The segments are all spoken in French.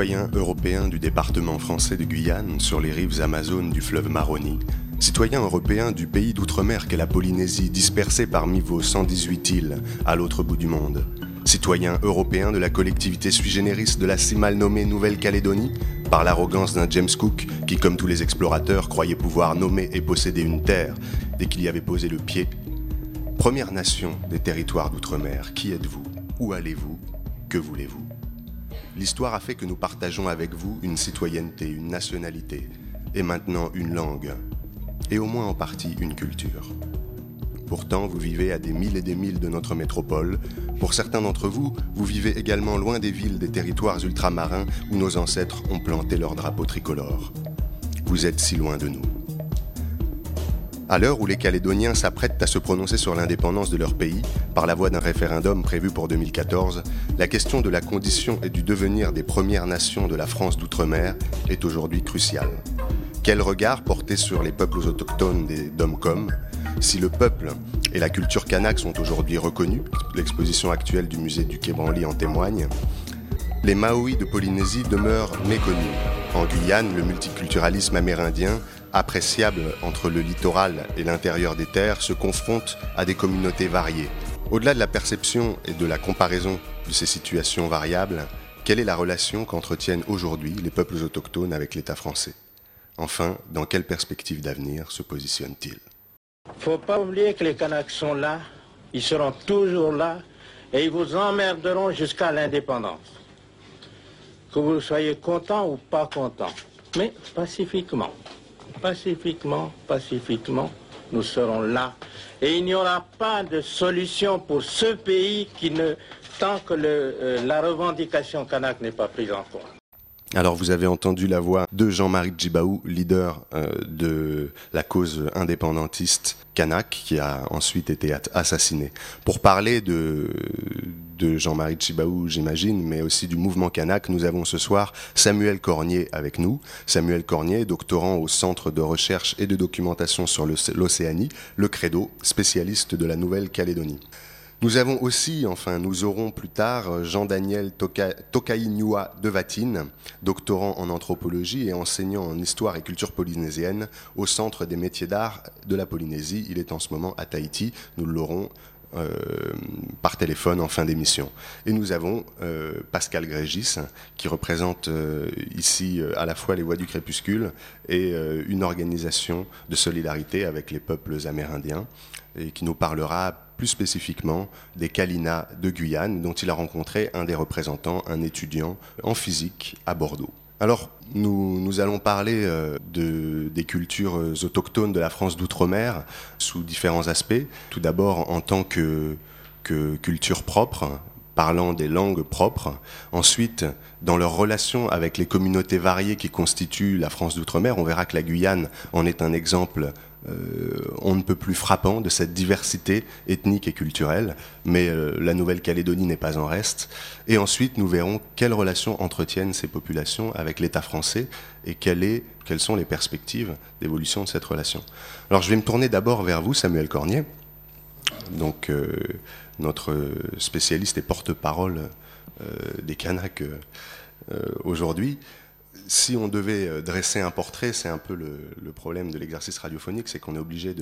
Citoyens européens du département français de Guyane sur les rives amazones du fleuve Maroni, citoyens européens du pays d'outre-mer qu'est la Polynésie dispersée parmi vos 118 îles à l'autre bout du monde, citoyens européens de la collectivité sui generis de la si mal nommée Nouvelle-Calédonie, par l'arrogance d'un James Cook qui, comme tous les explorateurs, croyait pouvoir nommer et posséder une terre dès qu'il y avait posé le pied. Première nation des territoires d'outre-mer, qui êtes-vous? Où allez-vous? Que voulez-vous? L'histoire a fait que nous partageons avec vous une citoyenneté, une nationalité, et maintenant une langue, et au moins en partie une culture. Pourtant, vous vivez à des milles et des milles de notre métropole. Pour certains d'entre vous, vous vivez également loin des villes des territoires ultramarins où nos ancêtres ont planté leur drapeau tricolore. Vous êtes si loin de nous. À l'heure où les Calédoniens s'apprêtent à se prononcer sur l'indépendance de leur pays par la voie d'un référendum prévu pour 2014, la question de la condition et du devenir des Premières Nations de la France d'outre-mer est aujourd'hui cruciale. Quel regard porter sur les peuples autochtones des Domcom Si le peuple et la culture kanak sont aujourd'hui reconnus, l'exposition actuelle du musée du Quai Branly en témoigne, les Maoris de Polynésie demeurent méconnus. En Guyane, le multiculturalisme amérindien appréciable entre le littoral et l'intérieur des terres se confronte à des communautés variées. Au-delà de la perception et de la comparaison de ces situations variables, quelle est la relation qu'entretiennent aujourd'hui les peuples autochtones avec l'État français? Enfin, dans quelle perspective d'avenir se positionnent-ils? Faut pas oublier que les Kanaks sont là, ils seront toujours là et ils vous emmerderont jusqu'à l'indépendance. Que vous soyez content ou pas content, mais pacifiquement pacifiquement, pacifiquement, nous serons là. Et il n'y aura pas de solution pour ce pays qui ne, tant que euh, la revendication kanak n'est pas prise en compte. Alors vous avez entendu la voix de Jean-Marie Djibaou, leader euh, de la cause indépendantiste kanak, qui a ensuite été assassiné. Pour parler de, de Jean-Marie Djibaou, j'imagine, mais aussi du mouvement kanak, nous avons ce soir Samuel Cornier avec nous. Samuel Cornier, doctorant au Centre de recherche et de documentation sur l'Océanie, le Credo, spécialiste de la Nouvelle-Calédonie. Nous avons aussi, enfin nous aurons plus tard, Jean-Daniel Tokainua de Vatine, doctorant en anthropologie et enseignant en histoire et culture polynésienne au Centre des métiers d'art de la Polynésie. Il est en ce moment à Tahiti. Nous l'aurons euh, par téléphone en fin d'émission. Et nous avons euh, Pascal Grégis, qui représente euh, ici à la fois les Voix du Crépuscule et une organisation de solidarité avec les peuples amérindiens, et qui nous parlera plus spécifiquement des Kalina de Guyane, dont il a rencontré un des représentants, un étudiant en physique à Bordeaux. Alors, nous, allons parler euh, de, des cultures autochtones de la France d'outre-mer sous différents aspects. Tout d'abord en tant que, que culture propre, parlant des langues propres. Ensuite, dans leur relation avec les communautés variées qui constituent la France d'outre-mer, on verra que la Guyane en est un exemple euh, on ne peut plus frappant de cette diversité ethnique et culturelle, mais euh, la Nouvelle-Calédonie n'est pas en reste. Et ensuite, nous verrons quelles relations entretiennent ces populations avec l'État français et quelles sont les perspectives d'évolution de cette relation. Alors, je vais me tourner d'abord vers vous, Samuel Cornier, donc euh, notre spécialiste et porte-parole des Kanaks aujourd'hui si on devait euh, dresser un portrait, c'est un peu le, problème de l'exercice radiophonique, c'est qu'on est obligé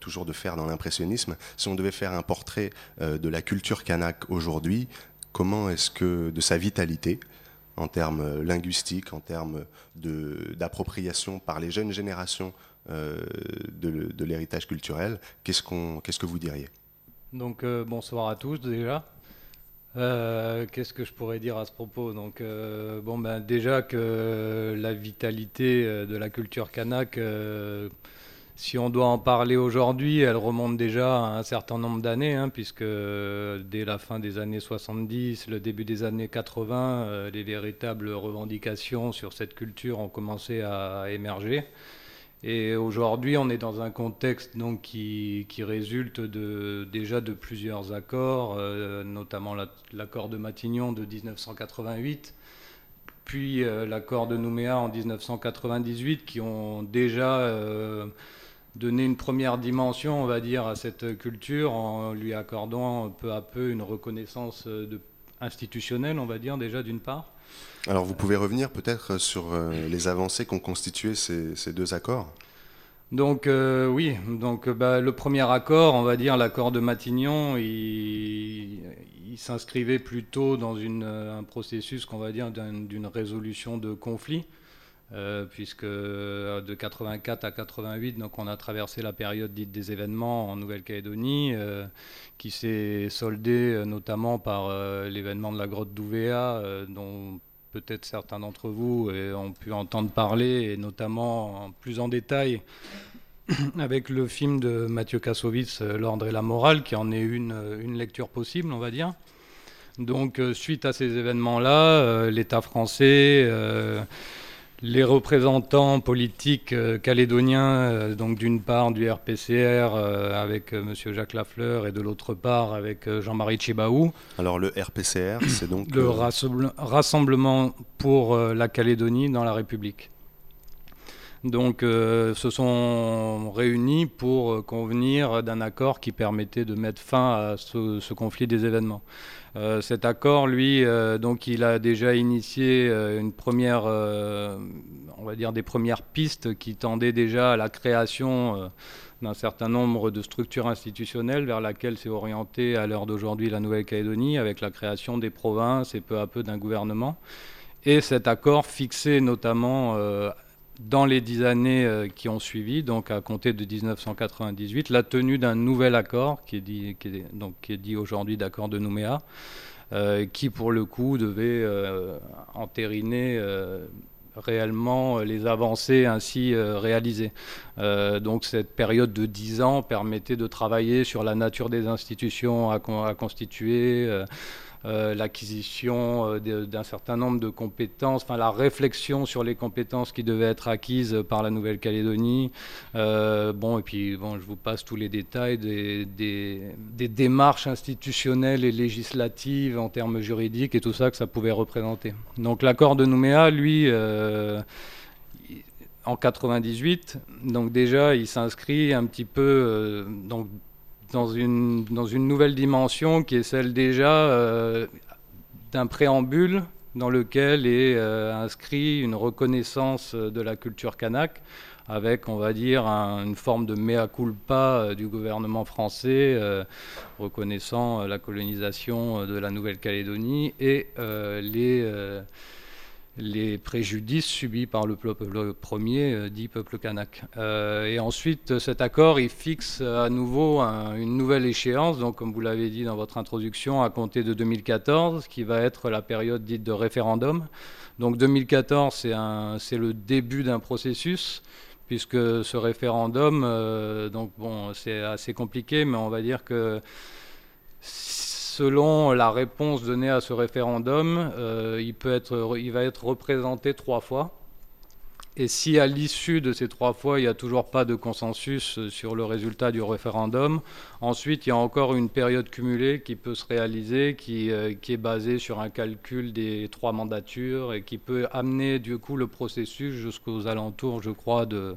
toujours de faire dans l'impressionnisme. Si on devait faire un portrait euh, de la culture kanak aujourd'hui, comment est-ce que, de sa vitalité, en termes euh, linguistiques, en termes d'appropriation par les jeunes générations de, l'héritage culturel, qu'est-ce que vous diriez? Donc bonsoir à tous déjà. Euh, qu'est-ce que je pourrais dire à ce propos? Donc, euh, bon, ben, déjà que la vitalité euh, de la culture kanak, si on doit en parler aujourd'hui, elle remonte déjà à un certain nombre d'années, hein, puisque dès la fin des années 70, le début des années 80, les véritables revendications sur cette culture ont commencé à émerger. Et aujourd'hui, on est dans un contexte donc, qui, résulte de, déjà de plusieurs accords, euh, notamment l'accord de Matignon de 1988, puis euh, l'accord de Nouméa en 1998, qui ont déjà euh, donné une première dimension, on va dire, à cette culture en lui accordant peu à peu une reconnaissance institutionnelle, on va dire, déjà d'une part. Alors vous pouvez revenir peut-être sur les avancées qu'ont constitué ces, deux accords? Donc oui, donc bah, le premier accord, on va dire l'accord de Matignon, il, s'inscrivait plutôt dans un processus qu'on va dire d'une résolution de conflit. Euh, puisque euh, de 84 à 88, donc on a traversé la période dite des événements en Nouvelle-Calédonie, euh, qui s'est soldée notamment par l'événement de la grotte d'Ouvéa, dont peut-être certains d'entre vous ont pu entendre parler, et notamment plus en détail avec le film de Mathieu Kassovitz, L'ordre et la morale, qui en est une, une lecture possible, on va dire. Donc, suite à ces événements-là, l'État français les représentants politiques euh, calédoniens, euh, donc d'une part du RPCR euh, avec M. Jacques Lafleur et de l'autre part avec Jean-Marie Tchibaou. Alors le RPCR, c'est donc le Rassemblement pour la Calédonie dans la République. Donc se sont réunis pour convenir d'un accord qui permettait de mettre fin à ce conflit des événements. Euh, cet accord, lui, euh, donc il a déjà initié euh, une première, on va dire des premières pistes qui tendaient déjà à la création d'un certain nombre de structures institutionnelles vers laquelle s'est orientée à l'heure d'aujourd'hui la Nouvelle-Calédonie avec la création des provinces et peu à peu d'un gouvernement. Et cet accord fixait notamment dans les dix années euh, qui ont suivi, donc à compter de 1998, la tenue d'un nouvel accord, qui est dit, aujourd'hui d'accord de Nouméa, euh, qui pour le coup devait euh, entériner réellement les avancées ainsi réalisées. donc cette période de dix ans permettait de travailler sur la nature des institutions à, constituer euh, l'acquisition euh, d'un certain nombre de compétences, enfin la réflexion sur les compétences qui devaient être acquises par la Nouvelle-Calédonie. Euh, bon, et puis bon, je vous passe tous les détails des, des, démarches institutionnelles et législatives en termes juridiques et tout ça que ça pouvait représenter. Donc l'accord de Nouméa, lui, en 98. Donc déjà, il s'inscrit un petit peu donc dans une, dans une nouvelle dimension qui est celle déjà euh, d'un préambule dans lequel est euh, inscrit une reconnaissance de la culture kanak avec, on va dire, une forme de mea culpa euh, du gouvernement français reconnaissant la colonisation de la Nouvelle-Calédonie et les les préjudices subis par le peuple premier, euh, dit peuple kanak. Euh, et ensuite, cet accord, il fixe à nouveau une nouvelle échéance, donc comme vous l'avez dit dans votre introduction, à compter de 2014, qui va être la période dite de référendum. Donc 2014, c'est le début d'un processus, puisque ce référendum, euh, donc bon, c'est assez compliqué, mais on va dire que selon la réponse donnée à ce référendum, euh, il, va être représenté trois fois. Et si à l'issue de ces trois fois, il n'y a toujours pas de consensus sur le résultat du référendum, ensuite il y a encore une période cumulée qui peut se réaliser, euh, qui est basée sur un calcul des trois mandatures et qui peut amener du coup le processus jusqu'aux alentours, je crois, de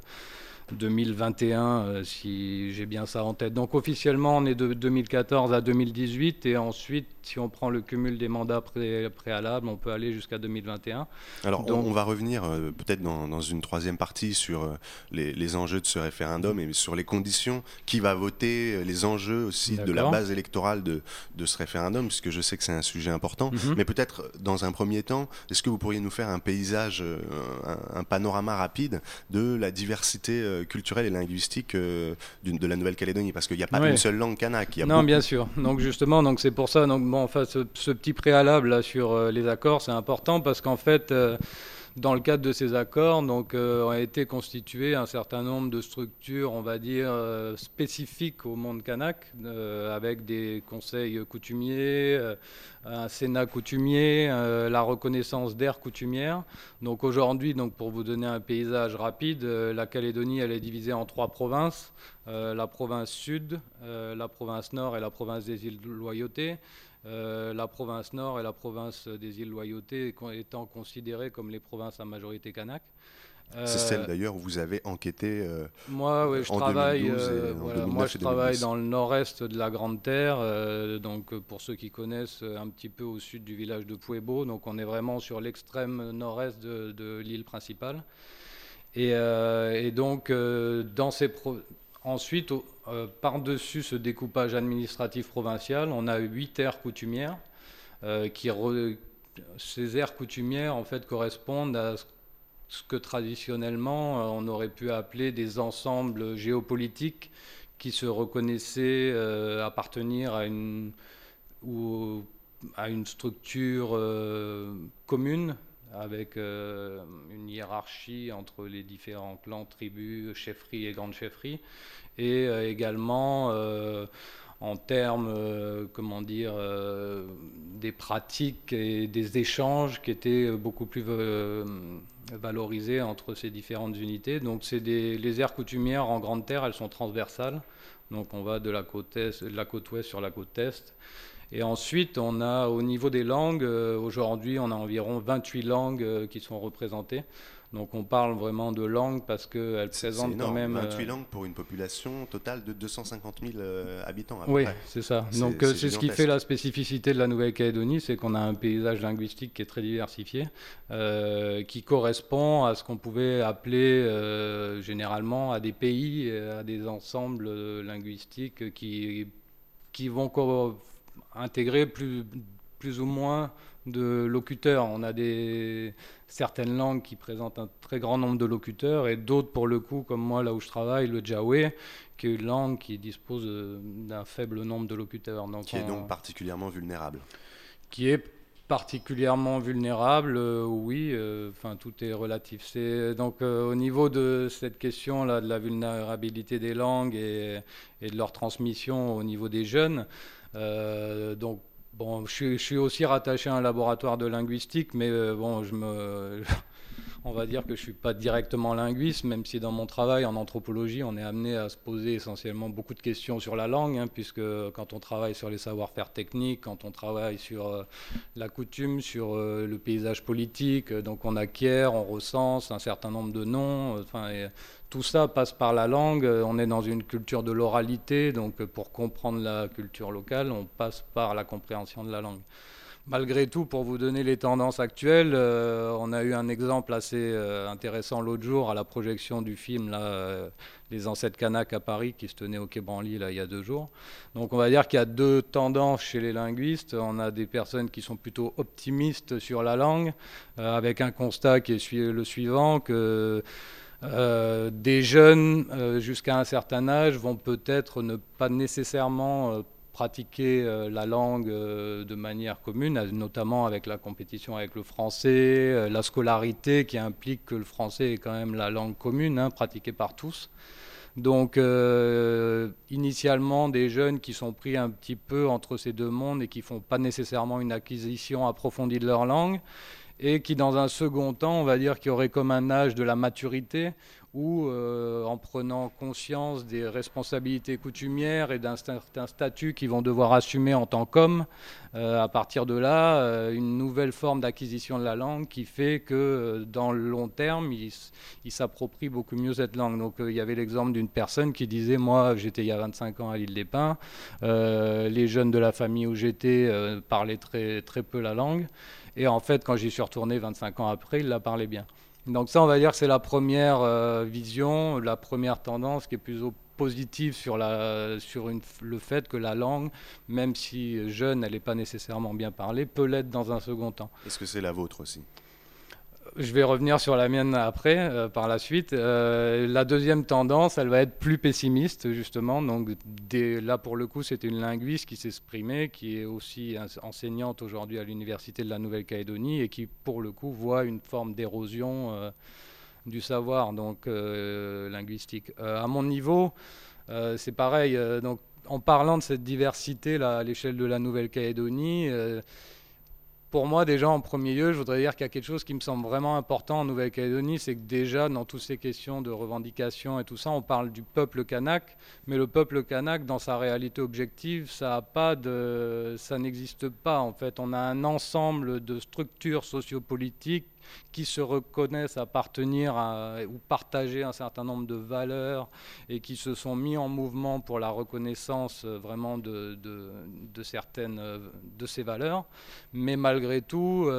2021, euh, si j'ai bien ça en tête. Donc officiellement, on est de 2014 à 2018 et ensuite, si on prend le cumul des mandats préalables, on peut aller jusqu'à 2021. Alors on, va revenir euh, peut-être dans, une troisième partie sur euh, les, enjeux de ce référendum et sur les conditions, qui va voter, les enjeux aussi de la base électorale de, de, ce référendum, puisque je sais que c'est un sujet important. Mhm. Mais peut-être dans un premier temps, est-ce que vous pourriez nous faire un paysage, un, un panorama rapide de la diversité euh, culturelle et linguistique euh, de la Nouvelle-Calédonie, parce qu'il n'y a pas une seule langue kanak. non, bien sûr. Donc justement, donc c'est pour ça. Donc bon, enfin, ce, petit préalable là sur euh, les accords, c'est important parce qu'en fait. Dans le cadre de ces accords, donc, ont été constituées un certain nombre de structures, on va dire, spécifiques au monde kanak, avec des conseils coutumiers, un Sénat coutumier, euh, la reconnaissance d'aires coutumières. Donc aujourd'hui, donc pour vous donner un paysage rapide, euh, la Calédonie elle est divisée en trois provinces euh, la province sud, la province nord et la province des îles Loyauté. La province nord et la province des îles Loyauté étant considérées comme les provinces à majorité kanak. C'est celle d'ailleurs où vous avez enquêté. moi, oui, je travaille. moi, je travaille dans le nord-est de la Grande Terre. donc, pour ceux qui connaissent, un petit peu au sud du village de Puebo. Donc, on est vraiment sur l'extrême nord-est de, l'île principale. Et, et donc, dans ces ensuite, par-dessus ce découpage administratif provincial, on a huit aires coutumières qui ces aires coutumières en fait correspondent à ce que traditionnellement euh, on aurait pu appeler des ensembles géopolitiques qui se reconnaissaient euh, appartenir à une ou à une structure euh, commune avec une hiérarchie entre les différents clans, tribus, chefferies et grandes chefferies, et également en termes, euh, comment dire, euh, des pratiques et des échanges qui étaient beaucoup plus euh, valorisés entre ces différentes unités. Donc, c'est les aires coutumières en grande terre, elles sont transversales. Donc, on va de la côte, est, de la côte ouest sur la côte est. Et ensuite, on a au niveau des langues, aujourd'hui, on a environ 28 langues qui sont représentées. Donc on parle vraiment de langue parce qu'elle présente quand même... 28 euh, langues pour une population totale de 250 000 euh, habitants. oui, c'est ça. Donc euh, c'est ce qui fait la spécificité de la Nouvelle-Calédonie, c'est qu'on a un paysage linguistique qui est très diversifié, qui correspond à ce qu'on pouvait appeler généralement à des pays, à des ensembles linguistiques qui, qui vont intégrer plus, plus ou moins de locuteurs. On a des, certaines langues qui présentent un très grand nombre de locuteurs et d'autres, pour le coup, comme moi, là où je travaille, le Jaoué, qui est une langue qui dispose euh, d'un faible nombre de locuteurs. Donc qui est donc particulièrement vulnérable. Qui est particulièrement vulnérable, euh, oui, euh, enfin tout est relatif. C'est donc au niveau de cette question là de la vulnérabilité des langues et, et de leur transmission au niveau des jeunes. Donc Bon, je, suis aussi rattaché à un laboratoire de linguistique, mais euh, bon, je me, on va dire que je suis pas directement linguiste, même si dans mon travail en anthropologie, on est amené à se poser essentiellement beaucoup de questions sur la langue, hein, puisque quand on travaille sur les savoir-faire techniques, quand on travaille sur euh, la coutume, sur euh, le paysage politique, donc on acquiert, on recense un certain nombre de noms, enfin. Tout ça passe par la langue. On est dans une culture de l'oralité, donc pour comprendre la culture locale, on passe par la compréhension de la langue. Malgré tout, pour vous donner les tendances actuelles, euh, on a eu un exemple assez euh, intéressant l'autre jour à la projection du film euh, Les Ancêtres Kanak à Paris qui se tenait au Quai Branly là, il y a deux jours. Donc on va dire qu'il y a deux tendances chez les linguistes. On a des personnes qui sont plutôt optimistes sur la langue, avec un constat qui est le suivant que des jeunes jusqu'à un certain âge vont peut-être ne pas nécessairement pratiquer la langue de manière commune, notamment avec la compétition avec le français, la scolarité qui implique que le français est quand même la langue commune, hein, pratiquée par tous. Donc, initialement, des jeunes qui sont pris un petit peu entre ces deux mondes et qui font pas nécessairement une acquisition approfondie de leur langue, et qui, dans un second temps, on va dire qu'il y aurait comme un âge de la maturité, où, euh, en prenant conscience des responsabilités coutumières et d'un certain statut qu'ils vont devoir assumer en tant qu'hommes, euh, à partir de là, euh, une nouvelle forme d'acquisition de la langue qui fait que, dans le long terme, ils il s'approprient beaucoup mieux cette langue. Donc, il y avait l'exemple d'une personne qui disait, moi, j'étais il y a 25 ans à l'île des Pins, les jeunes de la famille où j'étais parlaient très, très peu la langue. Et en fait, quand j'y suis retourné 25 ans après, il la parlait bien. Donc ça, on va dire que c'est la première euh, vision, la première tendance qui est plutôt positive sur, le fait que la langue, même si jeune, elle n'est pas nécessairement bien parlée, peut l'être dans un second temps. Est-ce que c'est la vôtre aussi? Je vais revenir sur la mienne après, euh, par la suite. Euh, la deuxième tendance, elle va être plus pessimiste, justement. Donc, là, pour le coup, c'est une linguiste qui s'exprimait, qui est aussi enseignante aujourd'hui à l'Université de la Nouvelle-Calédonie et qui, pour le coup, voit une forme d'érosion euh, du savoir donc, linguistique. à mon niveau, c'est pareil. donc, en parlant de cette diversité là, à l'échelle de la Nouvelle-Calédonie, pour moi, déjà en premier lieu, je voudrais dire qu'il y a quelque chose qui me semble vraiment important en Nouvelle-Calédonie, c'est que déjà dans toutes ces questions de revendication et tout ça, on parle du peuple kanak, mais le peuple kanak, dans sa réalité objective, ça ça n'existe pas en fait. On a un ensemble de structures sociopolitiques qui se reconnaissent appartenir ou partager un certain nombre de valeurs et qui se sont mis en mouvement pour la reconnaissance euh, vraiment de, certaines de ces valeurs. Mais malgré tout,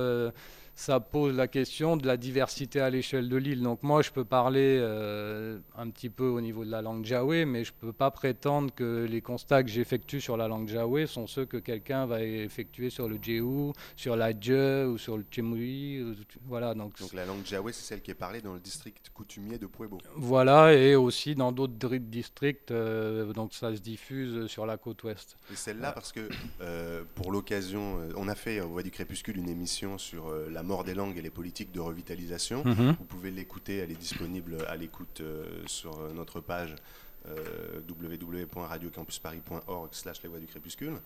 ça pose la question de la diversité à l'échelle de l'île. Donc moi, je peux parler euh, un petit peu au niveau de la langue jaoué, mais je ne peux pas prétendre que les constats que j'effectue sur la langue jaoué sont ceux que quelqu'un va effectuer sur le djéou, sur la dje ou sur le tchemui. Voilà, donc, donc la langue jaoué, c'est celle qui est parlée dans le district coutumier de Puebo. Voilà, et aussi dans d'autres districts, euh, donc ça se diffuse sur la côte ouest. Et celle-là, parce que euh, pour l'occasion, on a fait au Voix du Crépuscule une émission sur la mort des langues et les politiques de revitalisation. Mhm. Vous pouvez l'écouter, elle est disponible à l'écoute euh, sur euh, notre page euh, www.radiocampusparis.org slash les voix du crépuscule.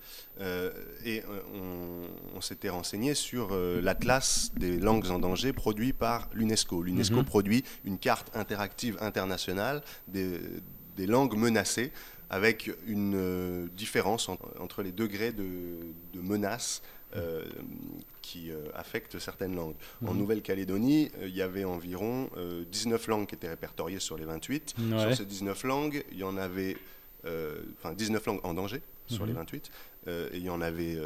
et on, s'était renseigné sur l'atlas des langues en danger produit par l'UNESCO. L'UNESCO mhm. produit une carte interactive internationale des, des langues menacées avec une différence entre les degrés de, de menace euh, qui euh, affectent certaines langues. En mhm. Nouvelle-Calédonie, euh, il y avait environ 19 langues qui étaient répertoriées sur les 28. Sur ces 19 langues, il y en avait, enfin 19 langues en danger sur les 28, mhm. et il y en avait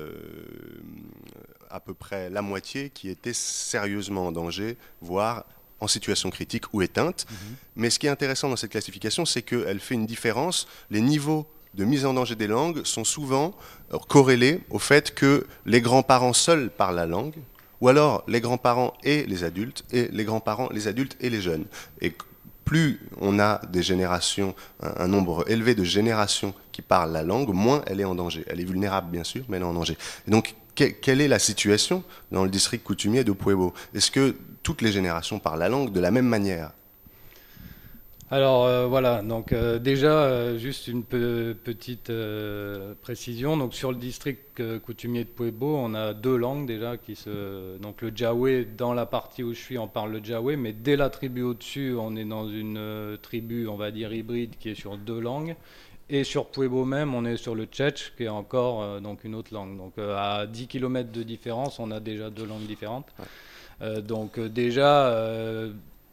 à peu près la moitié qui étaient sérieusement en danger, voire en situation critique ou éteinte. Mhm. Mais ce qui est intéressant dans cette classification, c'est qu'elle fait une différence. Les niveaux de mise en danger des langues sont souvent euh, corrélés au fait que les grands-parents seuls parlent la langue, ou alors les grands-parents et les adultes, et les grands-parents, les adultes et les jeunes. Et plus on a des générations, un, nombre élevé de générations qui parlent la langue, moins elle est en danger. Elle est vulnérable, bien sûr, mais elle est en danger. Donc, quelle est la situation dans le district coutumier de Pueblo? Est-ce que toutes les générations parlent la langue de la même manière? Alors euh, voilà, donc euh, déjà euh, juste une petite précision. Donc sur le district coutumier de Pueblo, on a deux langues déjà qui se donc le Jaoué dans la partie où je suis, on parle le Jaoué, mais dès la tribu au-dessus, on est dans une tribu, on va dire hybride qui est sur deux langues. Et sur Pueblo même, on est sur le Tchetch, qui est encore donc une autre langue. Donc à 10 km de différence, on a déjà deux langues différentes. donc déjà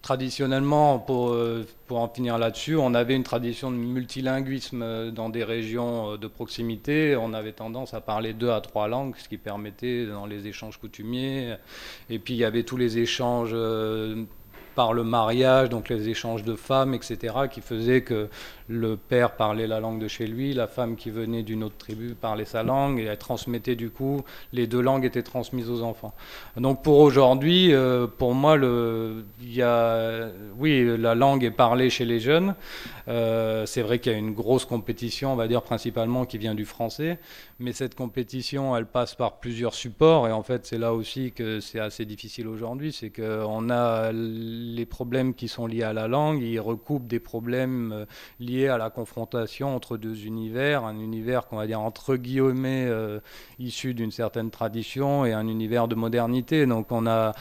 traditionnellement, pour, euh, pour en finir là-dessus, on avait une tradition de multilinguisme euh, dans des régions euh, de proximité. On avait tendance à parler deux à trois langues, ce qui permettait dans les échanges coutumiers. Et puis il y avait tous les échanges par le mariage, donc les échanges de femmes, etc., qui faisaient que le père parlait la langue de chez lui, la femme qui venait d'une autre tribu parlait sa langue, et elle transmettait du coup, les deux langues étaient transmises aux enfants. Donc pour aujourd'hui, euh, pour moi, le, y a, oui, la langue est parlée chez les jeunes. Euh, c'est vrai qu'il y a une grosse compétition, on va dire principalement qui vient du français, mais cette compétition, elle passe par plusieurs supports, et en fait, c'est là aussi que c'est assez difficile aujourd'hui, c'est qu'on a les problèmes qui sont liés à la langue, ils recoupent des problèmes euh, liés à la confrontation entre deux univers, un univers qu'on va dire entre guillemets euh, issu d'une certaine tradition et un univers de modernité. Donc on a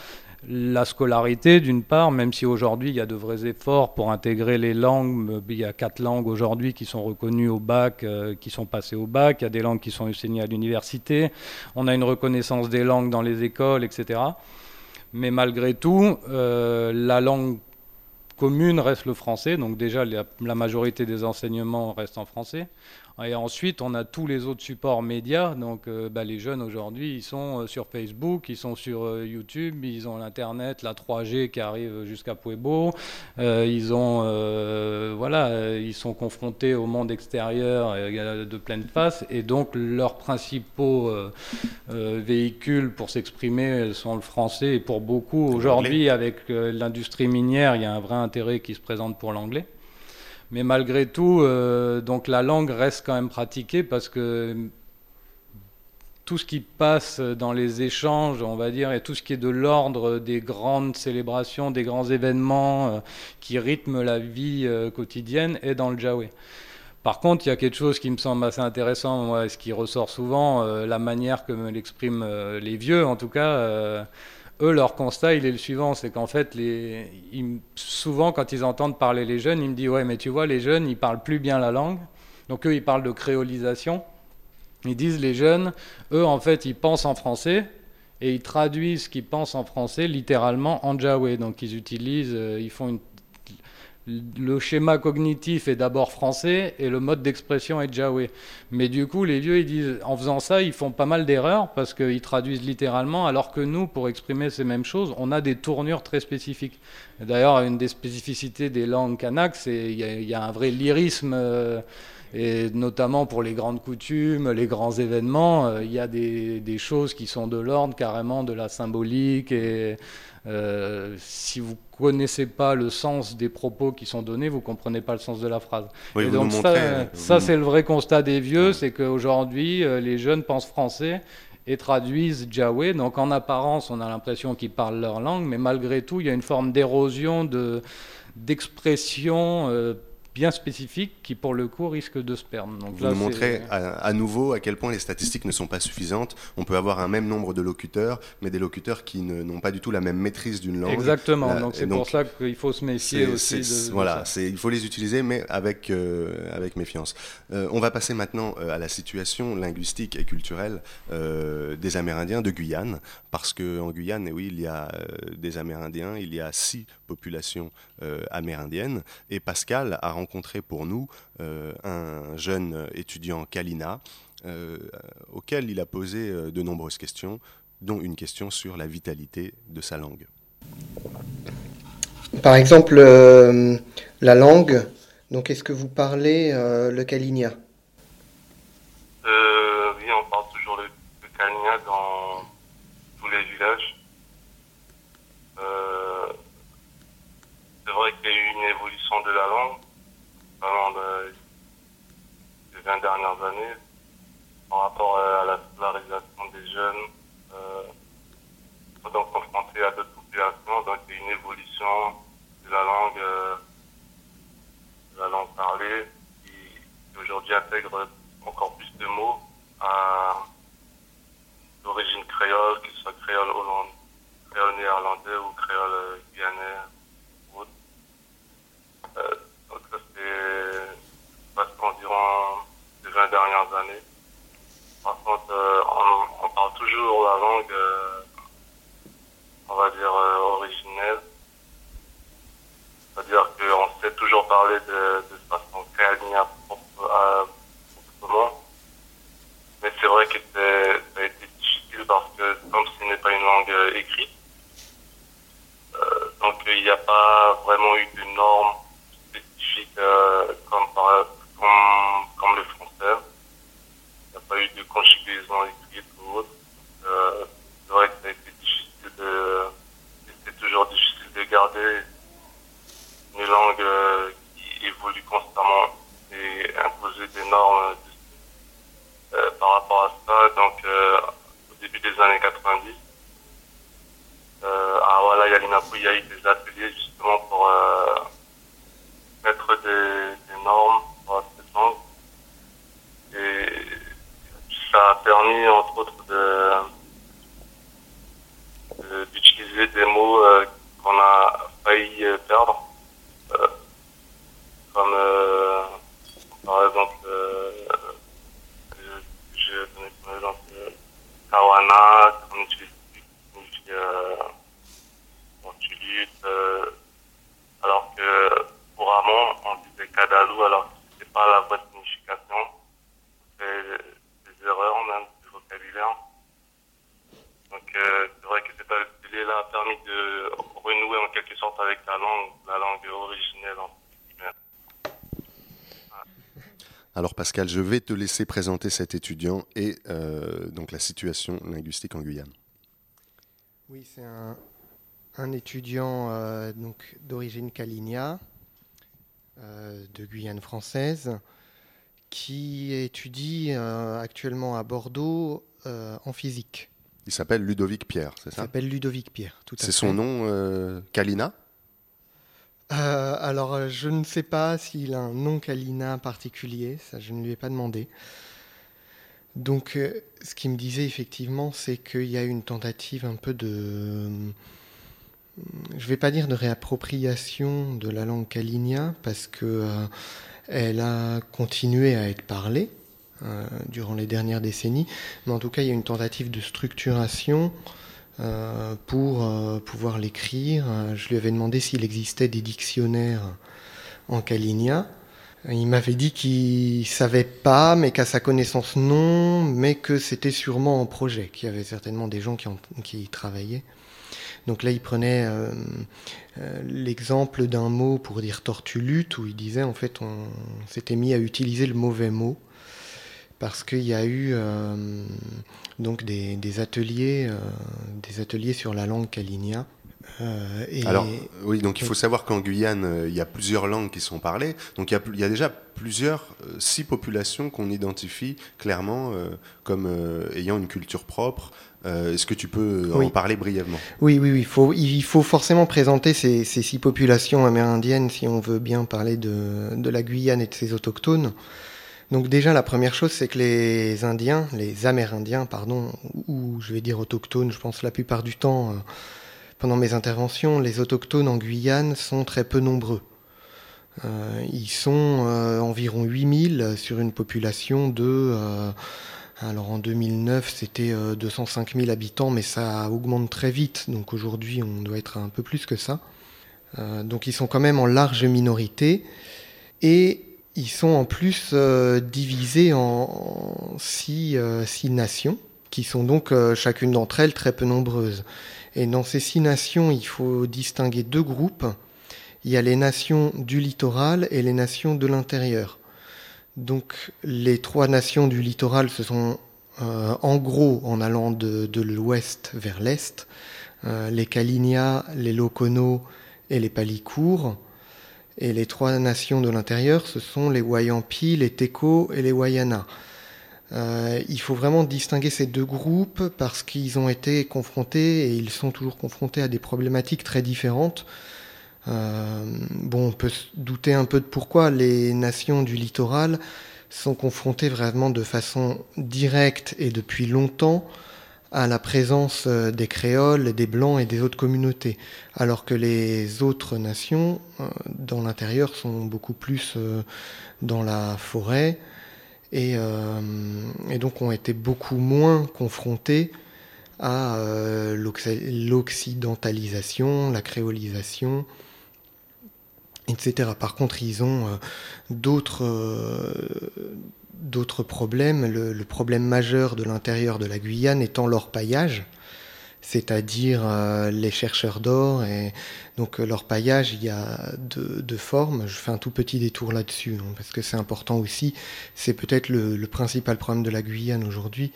la scolarité d'une part, même si aujourd'hui il y a de vrais efforts pour intégrer les langues. Il y a quatre langues aujourd'hui qui sont reconnues au bac, euh, qui sont passées au bac. Il y a des langues qui sont enseignées à l'université. On a une reconnaissance des langues dans les écoles, etc. Mais malgré tout, euh, la langue commune reste le français. Donc déjà, la majorité des enseignements restent en français. Et ensuite, on a tous les autres supports médias. Donc, euh, bah, les jeunes aujourd'hui, ils sont euh, sur Facebook, ils sont sur euh, YouTube, ils ont l'Internet, la 3G qui arrive jusqu'à Pueblo. ils ont, voilà, ils sont confrontés au monde extérieur de pleine face. Et donc, leurs principaux véhicules pour s'exprimer sont le français. Et pour beaucoup, aujourd'hui, avec l'industrie minière, il y a un vrai intérêt qui se présente pour l'anglais. Mais malgré tout, euh, donc la langue reste quand même pratiquée parce que tout ce qui passe dans les échanges, on va dire, et tout ce qui est de l'ordre des grandes célébrations, des grands événements euh, qui rythment la vie euh, quotidienne est dans le Jaoué. Par contre, il y a quelque chose qui me semble assez intéressant, moi, ce qui ressort souvent, la manière que me l'expriment les vieux, en tout cas eux, leur constat, il est le suivant, c'est qu'en fait, les, souvent, quand ils entendent parler les jeunes, ils me disent, ouais, mais tu vois, les jeunes, ils parlent plus bien la langue. Donc eux, ils parlent de créolisation. Ils disent, les jeunes, eux, en fait, ils pensent en français, et ils traduisent ce qu'ils pensent en français littéralement en jaoué. Donc ils utilisent, euh, ils font une le schéma cognitif est d'abord français et le mode d'expression est jaoué. Mais du coup, les vieux, ils disent, en faisant ça, ils font pas mal d'erreurs parce qu'ils traduisent littéralement, alors que nous, pour exprimer ces mêmes choses, on a des tournures très spécifiques. D'ailleurs, une des spécificités des langues kanak, c'est qu'il y, a un vrai lyrisme. Euh, et notamment pour les grandes coutumes, les grands événements, euh, il y a des, des, choses qui sont de l'ordre carrément de la symbolique et euh, si vous connaissez pas le sens des propos qui sont donnés, vous comprenez pas le sens de la phrase. et donc ça, ça c'est le vrai constat des vieux, c'est qu'aujourd'hui euh, les jeunes pensent français et traduisent Jaoué. Donc en apparence, on a l'impression qu'ils parlent leur langue, mais malgré tout, il y a une forme d'érosion de d'expression. Euh, bien spécifique qui, pour le coup, risque de se perdre. Donc Vous nous montrez à, nouveau à quel point les statistiques ne sont pas suffisantes. On peut avoir un même nombre de locuteurs, mais des locuteurs qui n'ont pas du tout la même maîtrise d'une langue. Exactement, donc c'est pour ça qu'il faut se méfier aussi. De, voilà, il faut les utiliser, mais avec, euh, avec méfiance. Euh, on va passer maintenant euh, à la situation linguistique et culturelle des Amérindiens de Guyane, parce qu'en Guyane, oui, il y a des Amérindiens, il y a six populations amérindiennes, et Pascal a rencontré pour nous un jeune étudiant Kalina, euh, auquel il a posé euh, de nombreuses questions, dont une question sur la vitalité de sa langue. Par exemple, la langue, donc est-ce que vous parlez le Kalinia Pascal, je vais te laisser présenter cet étudiant et euh, donc la situation linguistique en Guyane. Oui, c'est un, un, étudiant euh, donc d'origine Kalinia, euh, de Guyane française, qui étudie actuellement à Bordeaux en physique. Il s'appelle Ludovic Pierre, c'est ça? Il s'appelle Ludovic Pierre, tout C'est son nom, Kalina? Je ne sais pas s'il a un nom Kalina particulier, ça je ne lui ai pas demandé. Donc, ce qu'il me disait effectivement, c'est qu'il y a une tentative un peu de je ne vais pas dire de réappropriation de la langue kalinia parce que euh, elle a continué à être parlée euh, durant les dernières décennies, mais en tout cas il y a une tentative de structuration pour pouvoir l'écrire. Je lui avais demandé s'il existait des dictionnaires en Kalinia. Il m'avait dit qu'il savait pas, mais qu'à sa connaissance non, mais que c'était sûrement en projet, qu'il y avait certainement des gens qui, y travaillaient. Donc là, il prenait euh, euh, l'exemple d'un mot pour dire tortulute, où il disait en fait on s'était mis à utiliser le mauvais mot parce qu'il y a eu euh, donc des, ateliers, des ateliers sur la langue kalinia. Alors, oui, donc il faut savoir qu'en Guyane, il y a plusieurs langues qui sont parlées. Donc il y a, il y a déjà plusieurs, six populations qu'on identifie clairement comme ayant une culture propre, euh, est-ce que tu peux en parler brièvement? Oui, oui, oui. Il faut, il faut forcément présenter ces, six populations amérindiennes si on veut bien parler de, la Guyane et de ses autochtones. Donc déjà, la première chose, c'est que les Indiens, les Amérindiens, pardon, ou je vais dire autochtones, je pense la plupart du temps, euh, pendant mes interventions, les autochtones en Guyane sont très peu nombreux. Euh, ils sont environ 8000 sur une population de alors en 2009, c'était 205 euh, 000 habitants, mais ça augmente très vite. Donc aujourd'hui, on doit être un peu plus que ça. Euh, donc ils sont quand même en large minorité. Et ils sont en plus euh, divisés en six, nations, qui sont donc chacune d'entre elles très peu nombreuses. Et dans ces six nations, il faut distinguer deux groupes. Il y a les nations du littoral et les nations de l'intérieur. Donc les trois nations du littoral se sont euh, en gros en allant de, l'ouest vers l'est, euh, les Kalinia, les Lokono et les Palicours. Et les trois nations de l'intérieur, ce sont les Wayampi, les Teko et les Wayana. Euh, il faut vraiment distinguer ces deux groupes parce qu'ils ont été confrontés et ils sont toujours confrontés à des problématiques très différentes. Euh, bon, on peut se douter un peu de pourquoi les nations du littoral sont confrontées vraiment de façon directe et depuis longtemps à la présence euh, des créoles, des blancs et des autres communautés, alors que les autres nations dans l'intérieur sont beaucoup plus dans la forêt et, et, donc ont été beaucoup moins confrontées à l'occidentalisation, la créolisation, etc. Par contre, ils ont euh, d'autres euh, problèmes. Le, problème majeur de l'intérieur de la Guyane étant l'orpaillage, c'est-à-dire euh, les chercheurs d'or. Et donc l'orpaillage, il y a deux, formes. Je fais un tout petit détour là-dessus, hein, parce que c'est important aussi. C'est peut-être le, principal problème de la Guyane aujourd'hui.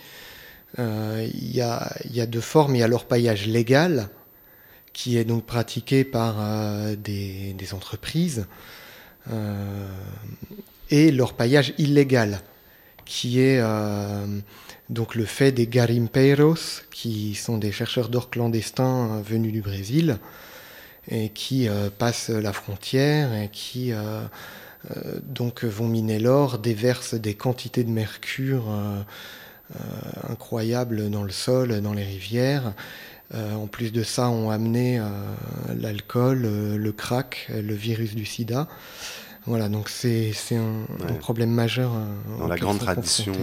il, y a, il y a deux formes. Il y a l'orpaillage légal, qui est donc pratiqué par euh, des, entreprises, euh, et l'orpaillage illégal, qui est euh, donc le fait des garimpeiros, qui sont des chercheurs d'or clandestins venus du Brésil, et qui passent la frontière et qui donc vont miner l'or, déversent des quantités de mercure incroyables dans le sol, dans les rivières, euh, en plus de ça, on amené euh, l'alcool, euh, le crack, le virus du sida. Voilà, donc c'est un, problème majeur. Dans la grande tradition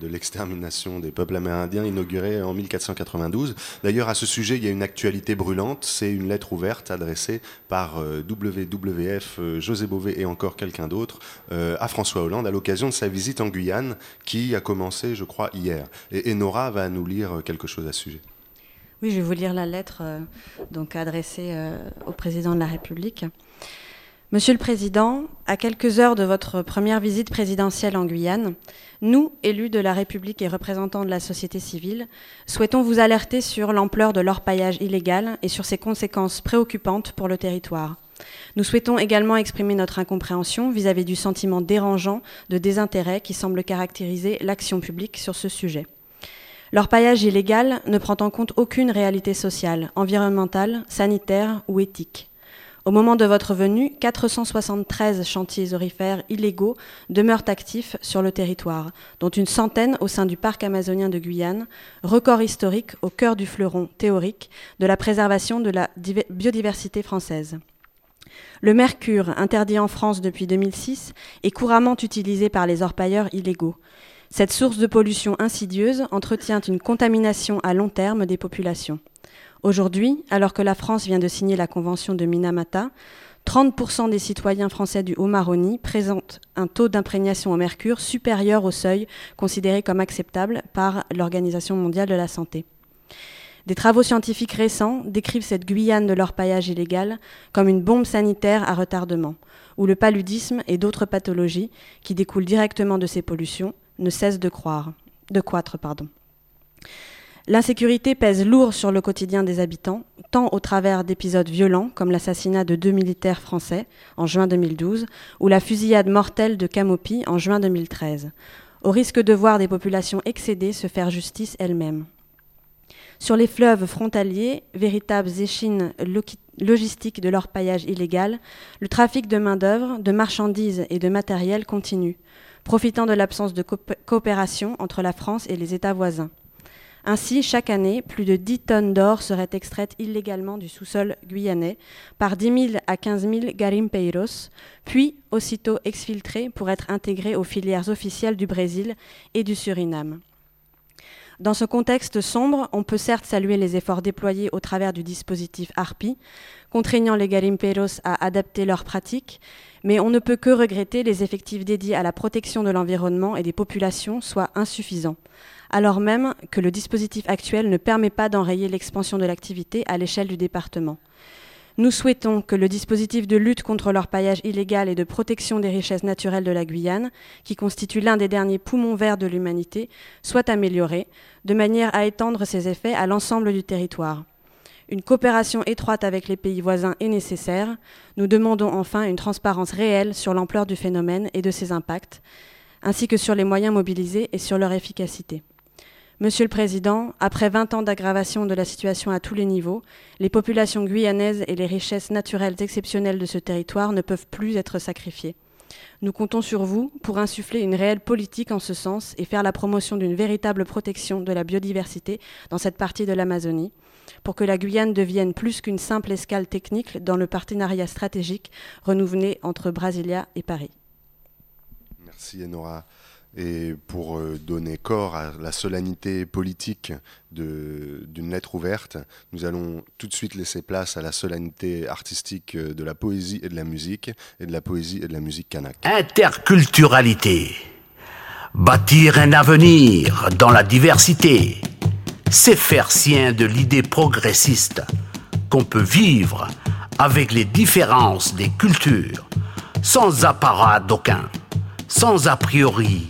de l'extermination des peuples amérindiens inaugurée en 1492. D'ailleurs, à ce sujet, il y a une actualité brûlante. C'est une lettre ouverte adressée par WWF, José Bové et encore quelqu'un d'autre à François Hollande à l'occasion de sa visite en Guyane qui a commencé, je crois, hier. Et, et Nora va nous lire quelque chose à ce sujet. Oui, je vais vous lire la lettre euh, donc adressée euh, au président de la République. Monsieur le Président, à quelques heures de votre première visite présidentielle en Guyane, nous, élus de la République et représentants de la société civile, souhaitons vous alerter sur l'ampleur de l'orpaillage illégal et sur ses conséquences préoccupantes pour le territoire. Nous souhaitons également exprimer notre incompréhension vis-à-vis -vis du sentiment dérangeant de désintérêt qui semble caractériser l'action publique sur ce sujet. Leur paillage illégal ne prend en compte aucune réalité sociale, environnementale, sanitaire ou éthique. Au moment de votre venue, 473 chantiers orifères illégaux demeurent actifs sur le territoire, dont une centaine au sein du parc amazonien de Guyane, record historique au cœur du fleuron théorique de la préservation de la biodiversité française. Le mercure, interdit en France depuis 2006, est couramment utilisé par les orpailleurs illégaux. Cette source de pollution insidieuse entretient une contamination à long terme des populations. Aujourd'hui, alors que la France vient de signer la convention de Minamata, 30% des citoyens français du Haut-Maroni présentent un taux d'imprégnation au mercure supérieur au seuil considéré comme acceptable par l'Organisation mondiale de la santé. Des travaux scientifiques récents décrivent cette Guyane de l'orpaillage illégal comme une bombe sanitaire à retardement, où le paludisme et d'autres pathologies qui découlent directement de ces pollutions ne cessent de, croire, de croître. Pardon. L'insécurité pèse lourd sur le quotidien des habitants, tant au travers d'épisodes violents comme l'assassinat de deux militaires français en juin 2012 ou la fusillade mortelle de Camopi en juin 2013, au risque de voir des populations excédées se faire justice elles-mêmes. Sur les fleuves frontaliers, véritables échines logistiques de leur paillage illégal, le trafic de main-d'œuvre, de marchandises et de matériel continue, profitant de l'absence de coopération entre la France et les États voisins. Ainsi, chaque année, plus de 10 tonnes d'or seraient extraites illégalement du sous-sol guyanais par 10 000 à 15 000 garimpeiros, puis aussitôt exfiltrées pour être intégrées aux filières officielles du Brésil et du Suriname. Dans ce contexte sombre, on peut certes saluer les efforts déployés au travers du dispositif ARPI, contraignant les garimpeiros à adapter leurs pratiques, mais on ne peut que regretter les effectifs dédiés à la protection de l'environnement et des populations soient insuffisants alors même que le dispositif actuel ne permet pas d'enrayer l'expansion de l'activité à l'échelle du département. Nous souhaitons que le dispositif de lutte contre l'orpaillage illégal et de protection des richesses naturelles de la Guyane, qui constitue l'un des derniers poumons verts de l'humanité, soit amélioré, de manière à étendre ses effets à l'ensemble du territoire. Une coopération étroite avec les pays voisins est nécessaire. Nous demandons enfin une transparence réelle sur l'ampleur du phénomène et de ses impacts, ainsi que sur les moyens mobilisés et sur leur efficacité. Monsieur le Président, après 20 ans d'aggravation de la situation à tous les niveaux, les populations guyanaises et les richesses naturelles exceptionnelles de ce territoire ne peuvent plus être sacrifiées. Nous comptons sur vous pour insuffler une réelle politique en ce sens et faire la promotion d'une véritable protection de la biodiversité dans cette partie de l'Amazonie, pour que la Guyane devienne plus qu'une simple escale technique dans le partenariat stratégique renouvelé entre Brasilia et Paris. Merci Enora. Et pour euh, donner corps à la solennité politique d'une lettre ouverte, nous allons tout de suite laisser place à la solennité artistique euh, de la poésie et de la musique, et de la poésie et de la musique kanak. Interculturalité. Bâtir un avenir dans la diversité, c'est faire sien de l'idée progressiste qu'on peut vivre avec les différences des cultures, sans apparat d'aucun, sans a priori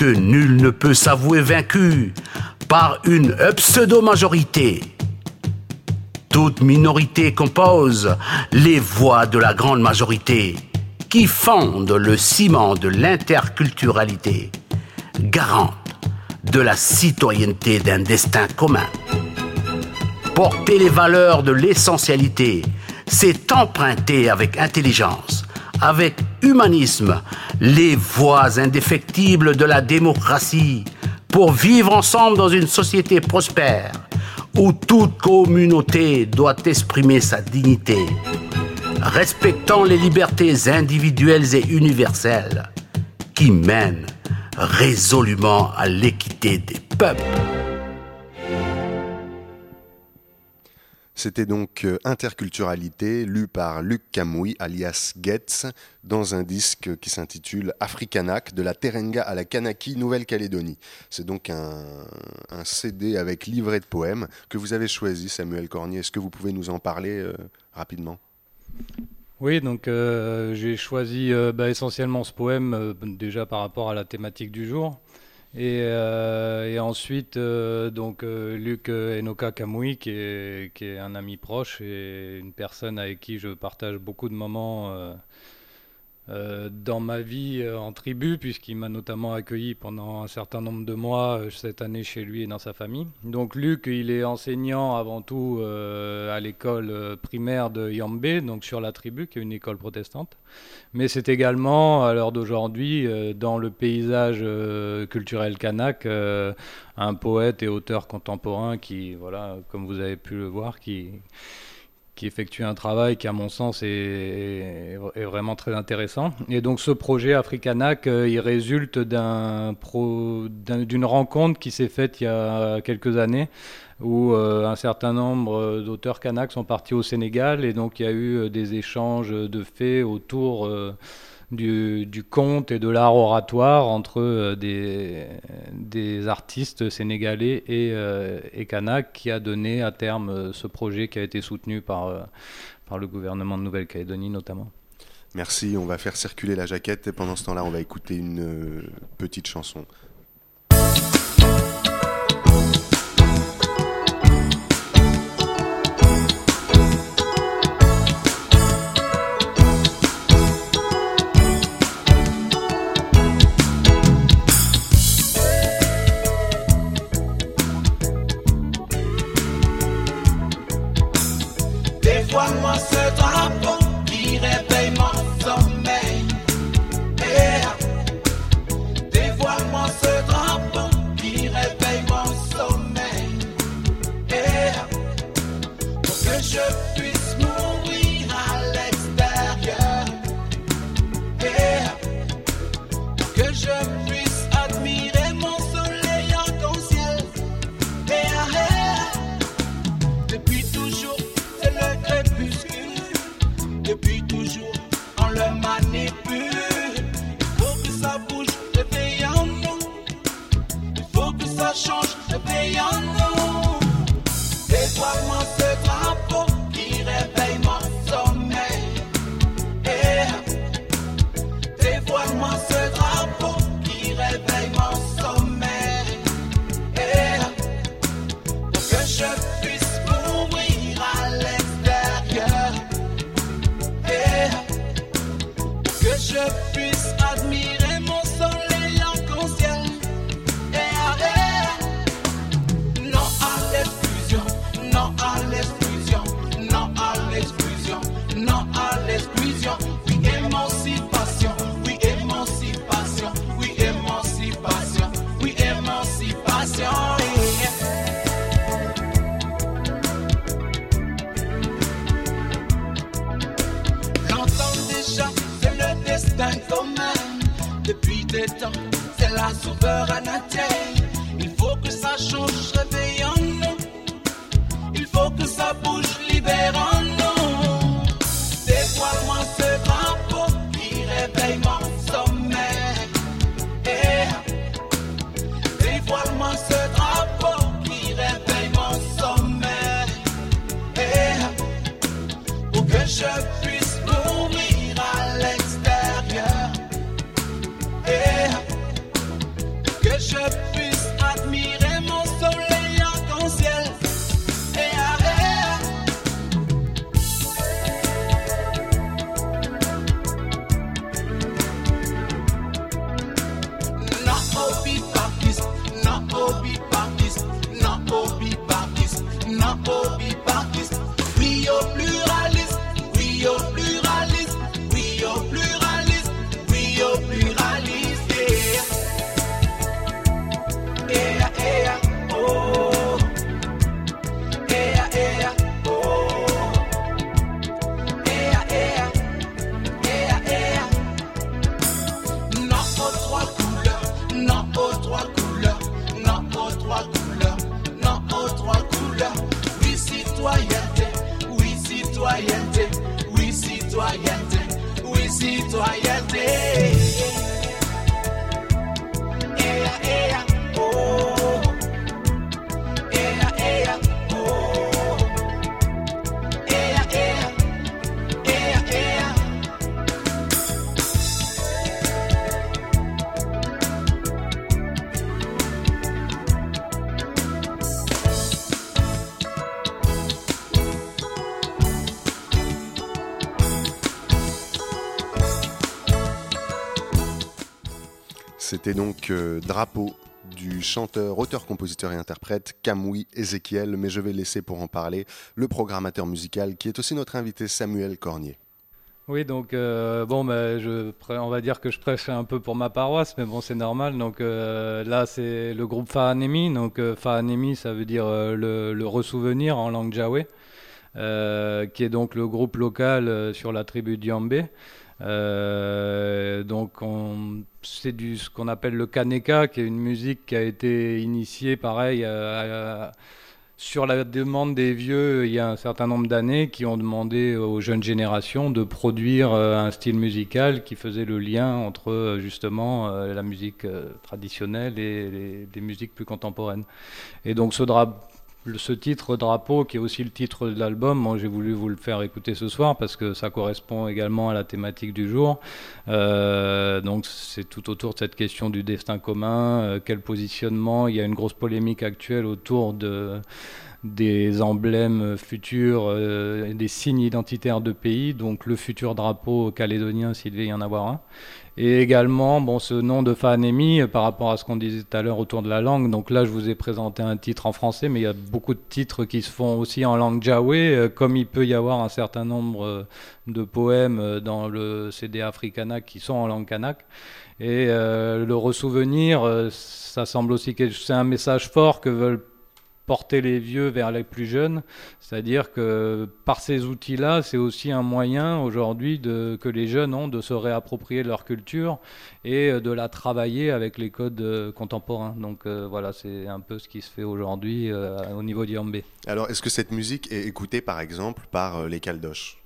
que nul ne peut s'avouer vaincu par une pseudo-majorité. Toute minorité compose les voix de la grande majorité qui fondent le ciment de l'interculturalité, garante de la citoyenneté d'un destin commun. Porter les valeurs de l'essentialité, c'est emprunter avec intelligence, avec humanisme, les voies indéfectibles de la démocratie pour vivre ensemble dans une société prospère où toute communauté doit exprimer sa dignité, respectant les libertés individuelles et universelles qui mènent résolument à l'équité des peuples. C'était donc euh, Interculturalité, lu par Luc Camouy, alias Getz, dans un disque qui s'intitule Africanac, de la Terenga à la Kanaki, Nouvelle-Calédonie. C'est donc un, CD avec livret de poèmes que vous avez choisi, Samuel Cornier. Est-ce que vous pouvez nous en parler euh, rapidement? Oui, donc euh, j'ai choisi bah, essentiellement ce poème déjà par rapport à la thématique du jour. Euh, et, ensuite, euh, donc euh, Luc Enoka Kamui, qui est, un ami proche et une personne avec qui je partage beaucoup de moments dans ma vie euh, en tribu, puisqu'il m'a notamment accueilli pendant un certain nombre de mois euh, cette année chez lui et dans sa famille. Donc Luc, il est enseignant avant tout à l'école primaire de Yambé, donc sur la tribu, qui est une école protestante. Mais c'est également, à l'heure d'aujourd'hui, dans le paysage culturel kanak, un poète et auteur contemporain qui, voilà, comme vous avez pu le voir, qui qui effectue un travail qui, à mon sens, est, est vraiment très intéressant. Et donc, ce projet Africanac, il résulte d'une rencontre qui s'est faite il y a quelques années où un certain nombre d'auteurs kanak sont partis au Sénégal et donc il y a eu des échanges de faits autour du, conte et de l'art oratoire entre euh, des, des, artistes sénégalais et, euh, et Kanak qui a donné à terme euh, ce projet qui a été soutenu par, par le gouvernement de Nouvelle-Calédonie notamment. Merci, on va faire circuler la jaquette et pendant ce temps-là on va écouter une petite chanson. souverain intérieur. C'était donc euh, Drapeau du chanteur, auteur, compositeur et interprète Kamui Ezekiel, mais je vais laisser pour en parler le programmateur musical qui est aussi notre invité Samuel Cornier. Oui, donc euh, bon, bah, je, on va dire que je prêche un peu pour ma paroisse, mais bon, c'est normal. Donc euh, là, c'est le groupe Fahanemi. Donc Fahanemi, ça veut dire le, ressouvenir en langue jaoué. qui est donc le groupe local sur la tribu Diambé. donc c'est du ce qu'on appelle le kaneka, qui est une musique qui a été initiée, pareil, à, sur la demande des vieux, il y a un certain nombre d'années qui ont demandé aux jeunes générations de produire euh, un style musical qui faisait le lien entre euh, justement euh, la musique traditionnelle et les, musiques plus contemporaines. Et donc ce drap ce titre Drapeau, qui est aussi le titre de l'album, moi j'ai voulu vous le faire écouter ce soir parce que ça correspond également à la thématique du jour. Euh, donc c'est tout autour de cette question du destin commun, euh, quel positionnement. Il y a une grosse polémique actuelle autour de des emblèmes futurs, euh, des signes identitaires de pays, donc le futur drapeau calédonien s'il devait y en avoir un. Et également, bon, ce nom de Fanémie, euh, par rapport à ce qu'on disait tout à l'heure autour de la langue. Donc là, je vous ai présenté un titre en français, mais il y a beaucoup de titres qui se font aussi en langue jaoué, euh, comme il peut y avoir un certain nombre de poèmes dans le CD Africana qui sont en langue kanak. Et le ressouvenir, ça semble aussi que c'est un message fort que veulent porter les vieux vers les plus jeunes. C'est-à-dire que par ces outils-là, c'est aussi un moyen aujourd'hui que les jeunes ont de se réapproprier leur culture et de la travailler avec les codes euh, contemporains. Donc euh, voilà, c'est un peu ce qui se fait aujourd'hui euh, au niveau d'Yambé. Alors, est-ce que cette musique est écoutée par exemple par les Caldoches?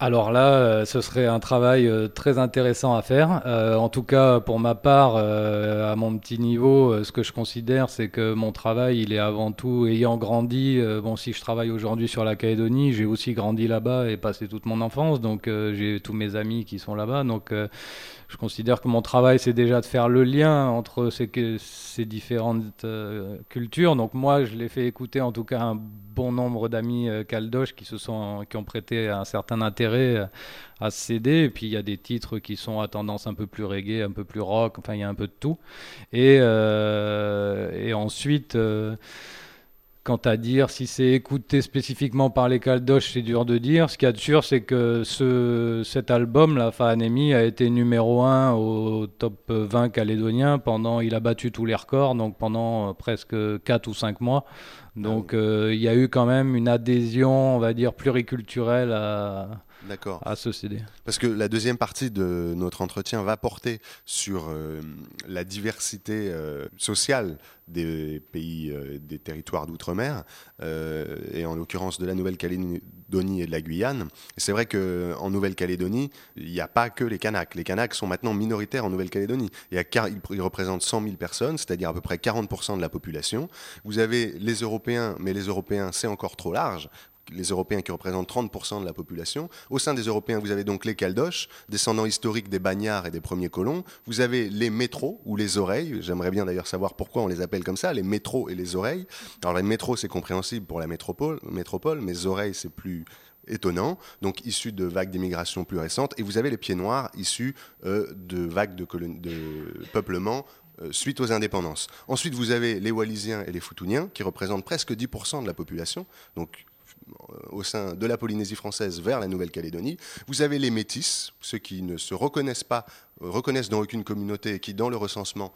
Alors là, euh, ce serait un travail euh, très intéressant à faire. Euh, en tout cas, pour ma part, à mon petit niveau, ce que je considère, c'est que mon travail, il est avant tout ayant grandi. bon, si je travaille aujourd'hui sur la Calédonie, j'ai aussi grandi là-bas et passé toute mon enfance. Donc, j'ai tous mes amis qui sont là-bas. Donc, je considère que mon travail, c'est déjà de faire le lien entre ces, différentes euh, cultures. Donc moi, je l'ai fait écouter en tout cas un bon nombre d'amis euh, qui, se sont, qui ont prêté un certain intérêt euh, à ce CD. Et puis il y a des titres qui sont à tendance un peu plus reggae, un peu plus rock, enfin il y a un peu de tout. Et ensuite... Quant à dire si c'est écouté spécifiquement par les Caldoches, c'est dur de dire. Ce qu'il y a de sûr, c'est que ce, cet album, La Fahanemi, a été numéro 1 au top 20 calédonien pendant, il a battu tous les records, donc pendant euh, presque 4 ou 5 mois. Donc ah euh, il y a eu quand même une adhésion, on va dire, pluriculturelle à. À ce CD. Parce que la deuxième partie de notre entretien va porter sur euh, la diversité euh, sociale des pays, euh, des territoires d'outre-mer, et en l'occurrence de la Nouvelle-Calédonie et de la Guyane. C'est vrai qu'en Nouvelle-Calédonie, il n'y a pas que les Kanaks. Les Kanaks sont maintenant minoritaires en Nouvelle-Calédonie. Ils représentent 100 000 personnes, c'est-à-dire à peu près 40% de la population. Vous avez les Européens, mais les Européens, c'est encore trop large les Européens qui représentent 30% de la population. Au sein des Européens, vous avez donc les Caldoches, descendants historiques des Bagnards et des premiers colons. Vous avez les métros ou les oreilles. J'aimerais bien d'ailleurs savoir pourquoi on les appelle comme ça, les métros et les oreilles. Alors les métros, c'est compréhensible pour la métropole, métropole mais oreilles, c'est plus étonnant, donc issus de vagues d'immigration plus récentes. Et vous avez les pieds noirs issus euh, de vagues de, peuplement euh, suite aux indépendances. Ensuite, vous avez les Wallisiens et les Futuniens, qui représentent presque 10% de la population, donc au sein de la Polynésie française vers la Nouvelle-Calédonie. Vous avez les métis, ceux qui ne se reconnaissent pas, euh, reconnaissent dans aucune communauté et qui, dans le recensement,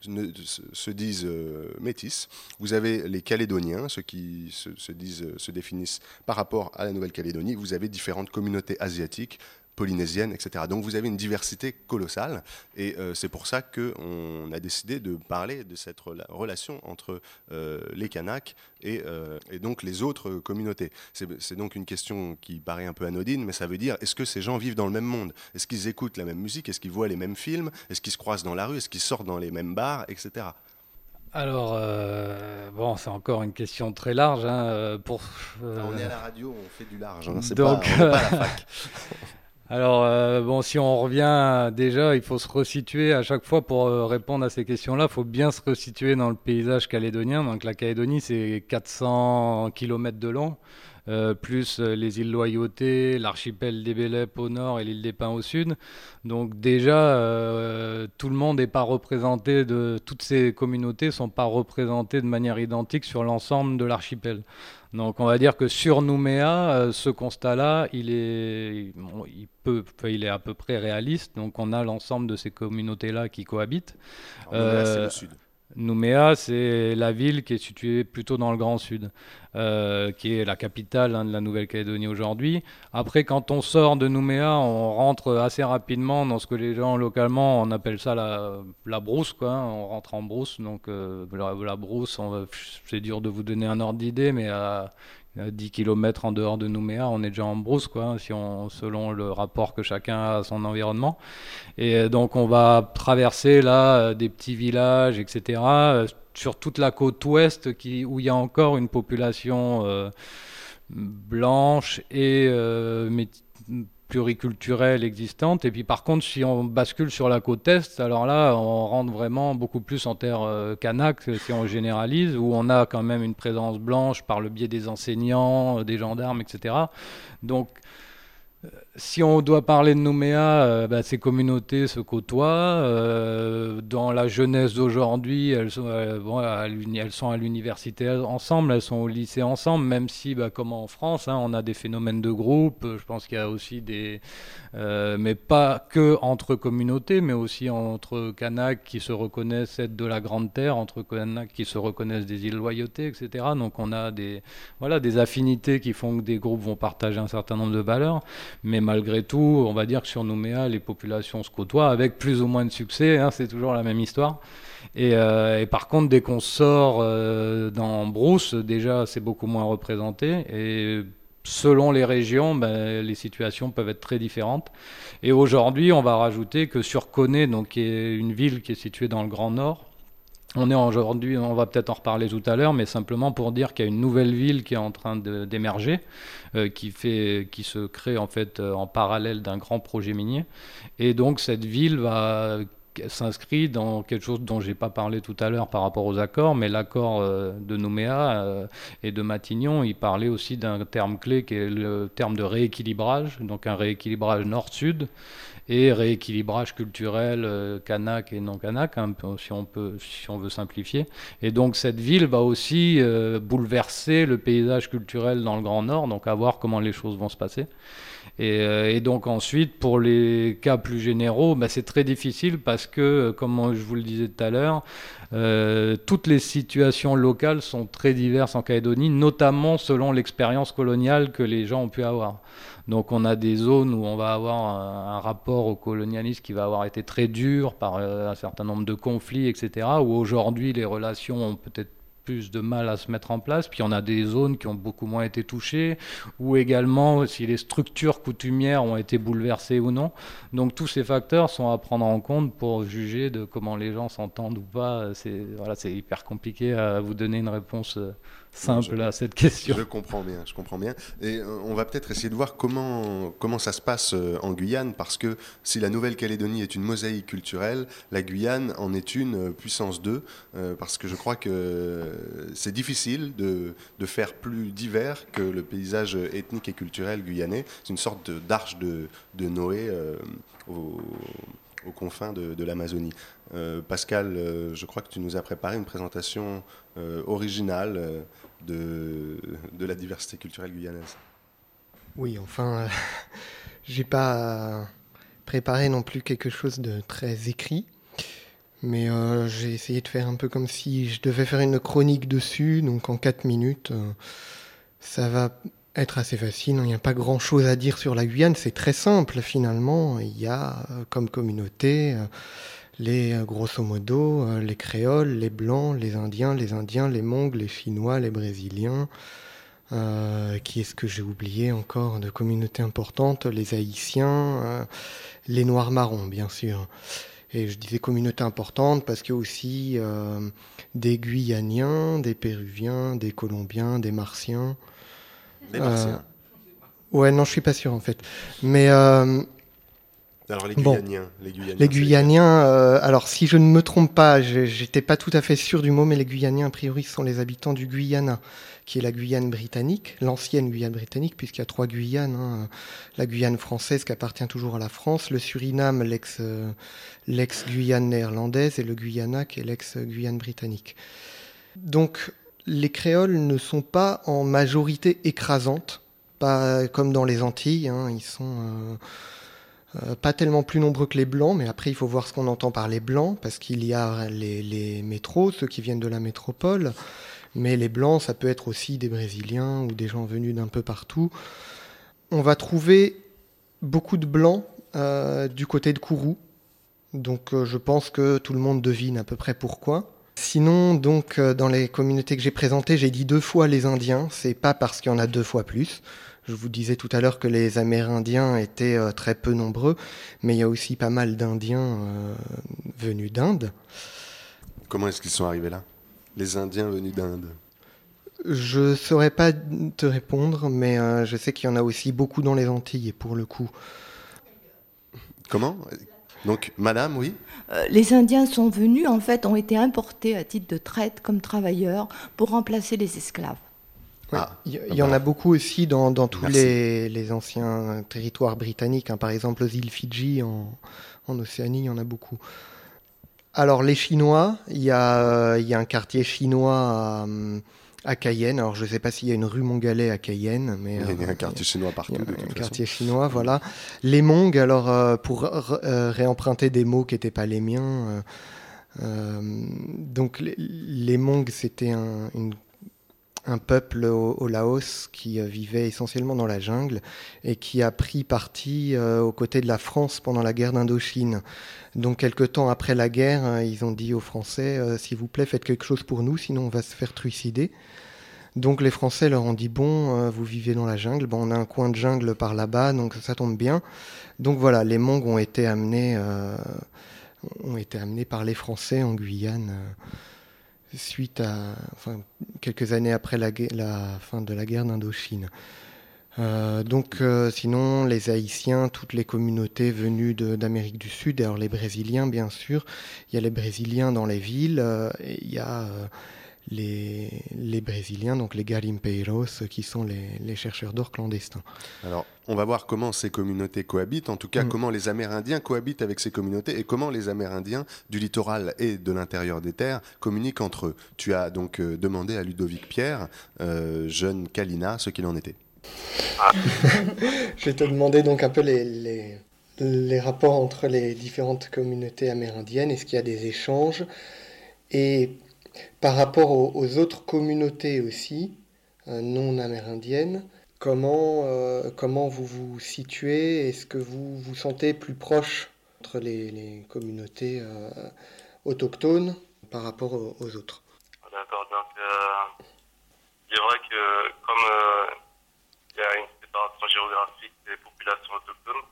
se disent euh, métis. Vous avez les Calédoniens, ceux qui se définissent par rapport à la Nouvelle-Calédonie. Vous avez différentes communautés asiatiques, polynésienne, etc. Donc vous avez une diversité colossale et euh, c'est pour ça qu'on a décidé de parler de cette relation entre euh, les Kanaks euh, et, donc les autres communautés. C'est donc une question qui paraît un peu anodine, mais ça veut dire est-ce que ces gens vivent dans le même monde? Est-ce qu'ils écoutent la même musique? Est-ce qu'ils voient les mêmes films? Est-ce qu'ils se croisent dans la rue? Est-ce qu'ils sortent dans les mêmes bars, etc. Alors, bon, c'est encore une question très large. Hein, pour, on est à la radio, on fait du large. Hein, donc, pas, pas à la fac. Alors, euh, bon, si on revient déjà, il faut se resituer à chaque fois pour euh, répondre à ces questions-là. Il faut bien se resituer dans le paysage calédonien. Donc, la Calédonie, c'est 400 km de long. Euh, plus euh, les îles Loyauté, l'archipel des Bélep au nord et l'île des Pins au sud. Donc déjà, euh, tout le monde n'est pas représenté, de, toutes ces communautés sont pas représentées de manière identique sur l'ensemble de l'archipel. Donc on va dire que sur Nouméa, ce constat-là, il est, il peut, il est à peu près réaliste. Donc on a l'ensemble de ces communautés-là qui cohabitent. Nouméa, c'est le sud. Nouméa, c'est la ville qui est située plutôt dans le Grand Sud. euh, qui est la capitale hein, de la Nouvelle-Calédonie aujourd'hui. Après, quand on sort de Nouméa, on rentre assez rapidement dans ce que les gens localement on appelle ça la, brousse, quoi. Hein. On rentre en brousse, donc euh, la, brousse, c'est dur de vous donner un ordre d'idée, mais à 10 km en dehors de Nouméa, on est déjà en brousse, quoi, si on, selon le rapport que chacun a à son environnement. Et euh, donc on va traverser là des petits villages, etc sur toute la côte ouest qui, où il y a encore une population euh, blanche et euh, pluriculturelle existante. Et puis par contre, si on bascule sur la côte est, alors là, on rentre vraiment beaucoup plus en terre euh, si on généralise, où on a quand même une présence blanche par le biais des enseignants, des gendarmes, etc. Donc si on doit parler de Nouméa, euh, bah, ces communautés se côtoient. Euh, dans la jeunesse d'aujourd'hui, elles, sont, euh, elles sont à l'université ensemble, elles sont au lycée ensemble, même si, bah, comme en France, hein, on a des phénomènes de groupe. Je pense qu'il y a aussi des... mais pas que entre communautés, mais aussi entre Kanaks qui se reconnaissent être de la Grande Terre, entre Kanaks qui se reconnaissent des îles Loyauté, etc. Donc on a des, voilà, des affinités qui font que des groupes vont partager un certain nombre de valeurs. Mais malgré tout, on va dire que sur Nouméa, les populations se côtoient avec plus ou moins de succès. Hein, c'est toujours la même histoire. Et, euh, par contre, dès qu'on sort euh, dans Brousse, déjà, c'est beaucoup moins représenté. Et selon les régions, ben, les situations peuvent être très différentes. Et aujourd'hui, on va rajouter que sur Coné, donc qui est une ville qui est située dans le Grand Nord, on est aujourd'hui, on va peut-être en reparler tout à l'heure, mais simplement pour dire qu'il y a une nouvelle ville qui est en train d'émerger, euh, qui se crée en fait euh, en parallèle d'un grand projet minier. Et donc cette ville va s'inscrit dans quelque chose dont j'ai pas parlé tout à l'heure par rapport aux accords, mais l'accord euh, de Nouméa et de Matignon, il parlait aussi d'un terme clé qui est le terme de rééquilibrage, donc un rééquilibrage nord-sud et rééquilibrage culturel euh, kanak et non kanak, hein, si, on si on veut simplifier. Et donc cette ville va aussi euh, bouleverser le paysage culturel dans le Grand Nord, donc à voir comment les choses vont se passer. Et, euh, donc ensuite, pour les cas plus généraux, bah, c'est très difficile parce que, comme je vous le disais tout à l'heure, toutes les situations locales sont très diverses en Calédonie, notamment selon l'expérience coloniale que les gens ont pu avoir. Donc on a des zones où on va avoir un, rapport au colonialisme qui va avoir été très dur par euh, un certain nombre de conflits, etc. Où aujourd'hui les relations ont peut-être plus de mal à se mettre en place. Puis on a des zones qui ont beaucoup moins été touchées, ou également si les structures coutumières ont été bouleversées ou non. Donc tous ces facteurs sont à prendre en compte pour juger de comment les gens s'entendent ou pas. C'est voilà, c'est hyper compliqué à vous donner une réponse euh, simple à cette question. Je comprends bien, je comprends bien. Et euh, on va peut-être essayer de voir comment, comment ça se passe euh, en Guyane, parce que si la Nouvelle-Calédonie est une mosaïque culturelle, la Guyane en est une euh, puissance 2, parce que je crois que c'est difficile de, de, faire plus divers que le paysage ethnique et culturel guyanais. C'est une sorte d'arche de, de, Noé aux, aux, confins de, de l'Amazonie. Pascal, je crois que tu nous as préparé une présentation originale de, de la diversité culturelle guyanaise. Oui, enfin, euh, j'ai pas préparé non plus quelque chose de très écrit, mais euh, j'ai essayé de faire un peu comme si je devais faire une chronique dessus, donc en 4 minutes. Euh, ça va être assez facile, il n'y a pas grand chose à dire sur la Guyane, c'est très simple finalement. Il y a comme communauté les, euh, grosso modo, euh, les créoles, les blancs, les indiens, les indiens, les mongles, les chinois, les brésiliens. Euh, qui est-ce que j'ai oublié encore de communautés importantes? Les haïtiens, les noirs marrons, bien sûr. Et je disais communautés importantes parce qu'il y a aussi des Guyaniens, des Péruviens, des Colombiens, des Martiens. Des Martiens Ouais, non, je suis pas sûr en fait. Mais alors les Guyaniens, les Guyaniens. Euh, alors si je ne me trompe pas, j'étais pas tout à fait sûr du mot, mais les Guyaniens a priori sont les habitants du Guyana, qui est la Guyane britannique, l'ancienne Guyane britannique, puisqu'il y a trois Guyanes. Hein. La Guyane française qui appartient toujours à la France, le Suriname, l'ex euh, néerlandaise, et le Guyana qui est l'ex Guyane britannique. Donc les créoles ne sont pas en majorité écrasante, pas comme dans les Antilles. Hein. ils sont euh, euh, pas tellement plus nombreux que les blancs, mais après il faut voir ce qu'on entend par les blancs, parce qu'il y a les, métros, ceux qui viennent de la métropole, Mais les Blancs, ça peut être aussi des Brésiliens ou des gens venus d'un peu partout. On va trouver beaucoup de Blancs euh, du côté de Kourou. Donc euh, je pense que tout le monde devine à peu près pourquoi. Sinon, donc, dans les communautés que j'ai présentées, j'ai dit deux fois les Indiens. C'est pas parce qu'il y en a deux fois plus. Je vous disais tout à l'heure que les Amérindiens étaient euh, très peu nombreux, mais il y a aussi pas mal d'Indiens euh, venus d'Inde. Comment est-ce qu'ils sont arrivés là? Les Indiens venus d'Inde Je saurais pas te répondre, mais euh, je sais qu'il y en a aussi beaucoup dans les Antilles, pour le coup. Comment? Donc, madame, oui? Euh, les Indiens sont venus, en fait, ont été importés à titre de traite comme travailleurs pour remplacer les esclaves. Ah, il y, ah il y en a beaucoup aussi dans, dans tous les, les anciens territoires britanniques. hein. Par exemple, aux îles Fidji, en, en Océanie, il y en a beaucoup. Alors, les Chinois, il y a, euh, il y a un quartier chinois à, à Cayenne. Alors, je ne sais pas s'il y a une rue Mongalet à Cayenne, mais... Il y a euh, un quartier chinois partout, il y a de un façon. quartier chinois, voilà. Les Mongs, alors, euh, pour euh, réemprunter des mots qui n'étaient pas les miens... euh, euh, donc, les, les Mongs, c'était un, une un peuple au, Laos qui euh, vivait essentiellement dans la jungle et qui a pris parti euh, aux côtés de la France pendant la guerre d'Indochine. Donc, quelque temps après la guerre, euh, ils ont dit aux Français euh, S'il vous plaît, faites quelque chose pour nous, sinon on va se faire trucider. Donc, les Français leur ont dit Bon, vous vivez dans la jungle, on a un coin de jungle par là-bas, donc ça tombe bien. Donc, voilà, les Mongs ont été amenés, ont été amenés par les Français en Guyane. Suite à enfin, quelques années après la, fin de la guerre d'Indochine. Euh, donc, euh, sinon, les Haïtiens, toutes les communautés venues d'Amérique du Sud, et alors les Brésiliens, bien sûr. Il y a les Brésiliens dans les villes, euh, et il y a les, les Brésiliens, donc les garimpeiros, qui sont les, les chercheurs d'or clandestins. Alors, on va voir comment ces communautés cohabitent, en tout cas Mm. comment les Amérindiens cohabitent avec ces communautés et comment les Amérindiens du littoral et de l'intérieur des terres communiquent entre eux. Tu as donc euh, demandé à Ludovic Pierre, euh, jeune Kalina, ce qu'il en était. Je vais te demander donc un peu les, les, les rapports entre les différentes communautés amérindiennes. Est-ce qu'il y a des échanges? Et par rapport aux, aux autres communautés aussi, euh, non amérindiennes, comment, euh, comment vous vous situez? Est-ce que vous vous sentez plus proche entre les, les communautés euh, autochtones par rapport aux, autres? D'accord, donc euh, il est vrai que comme euh, il y a une séparation géographique des populations autochtones,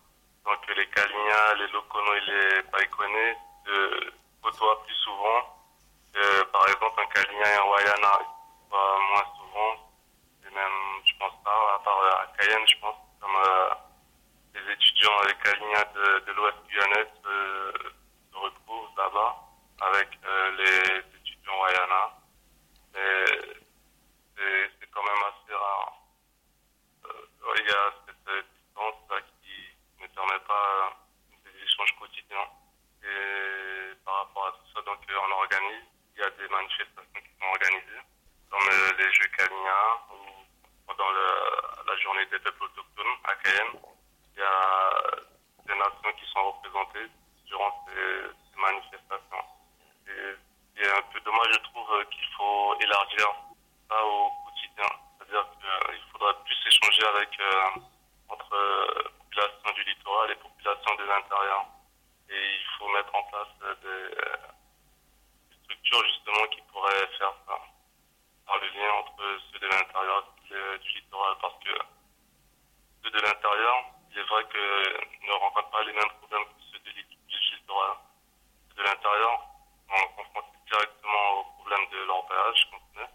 donc les Kalinia, les Lokono et les Païkonais se côtoient plus souvent. par exemple, un Kalinia et un Wayana côtoient moins souvent. Et même, à part euh, à Cayenne, je pense, comme euh, les étudiants les Kalinia de, l'Ouest guyanais se, se retrouvent là-bas avec euh, les étudiants Wayana. C'est quand même assez rare. Euh, ouais, il y a cette euh, distance qui ne permet pas euh, des échanges quotidiens. Et par rapport à tout ça, donc euh, on organise, il y a des manifestations qui sont organisées, comme euh, les Jeux Kalinia ou pendant le- journée des peuples autochtones à Cayenne. Il y a des nations qui sont représentées durant ces, ces manifestations. Et il est un peu dommage, je trouve, euh, qu'il faut élargir ça au quotidien. C'est-à-dire qu'il faudrait plus échanger avec, euh, entre euh, populations du littoral et populations de l'intérieur. Et il faut mettre en place euh, des, euh, structures justement qui pourraient faire ça. Par le lien entre ceux de l'intérieur et du littoral. Parce que ceux de l'intérieur, il est vrai qu'ils ne rencontrent pas les mêmes problèmes que ceux de lit- du littoral. Ceux de l'intérieur sont confrontés directement aux problèmes de leur péage, comme tu sais.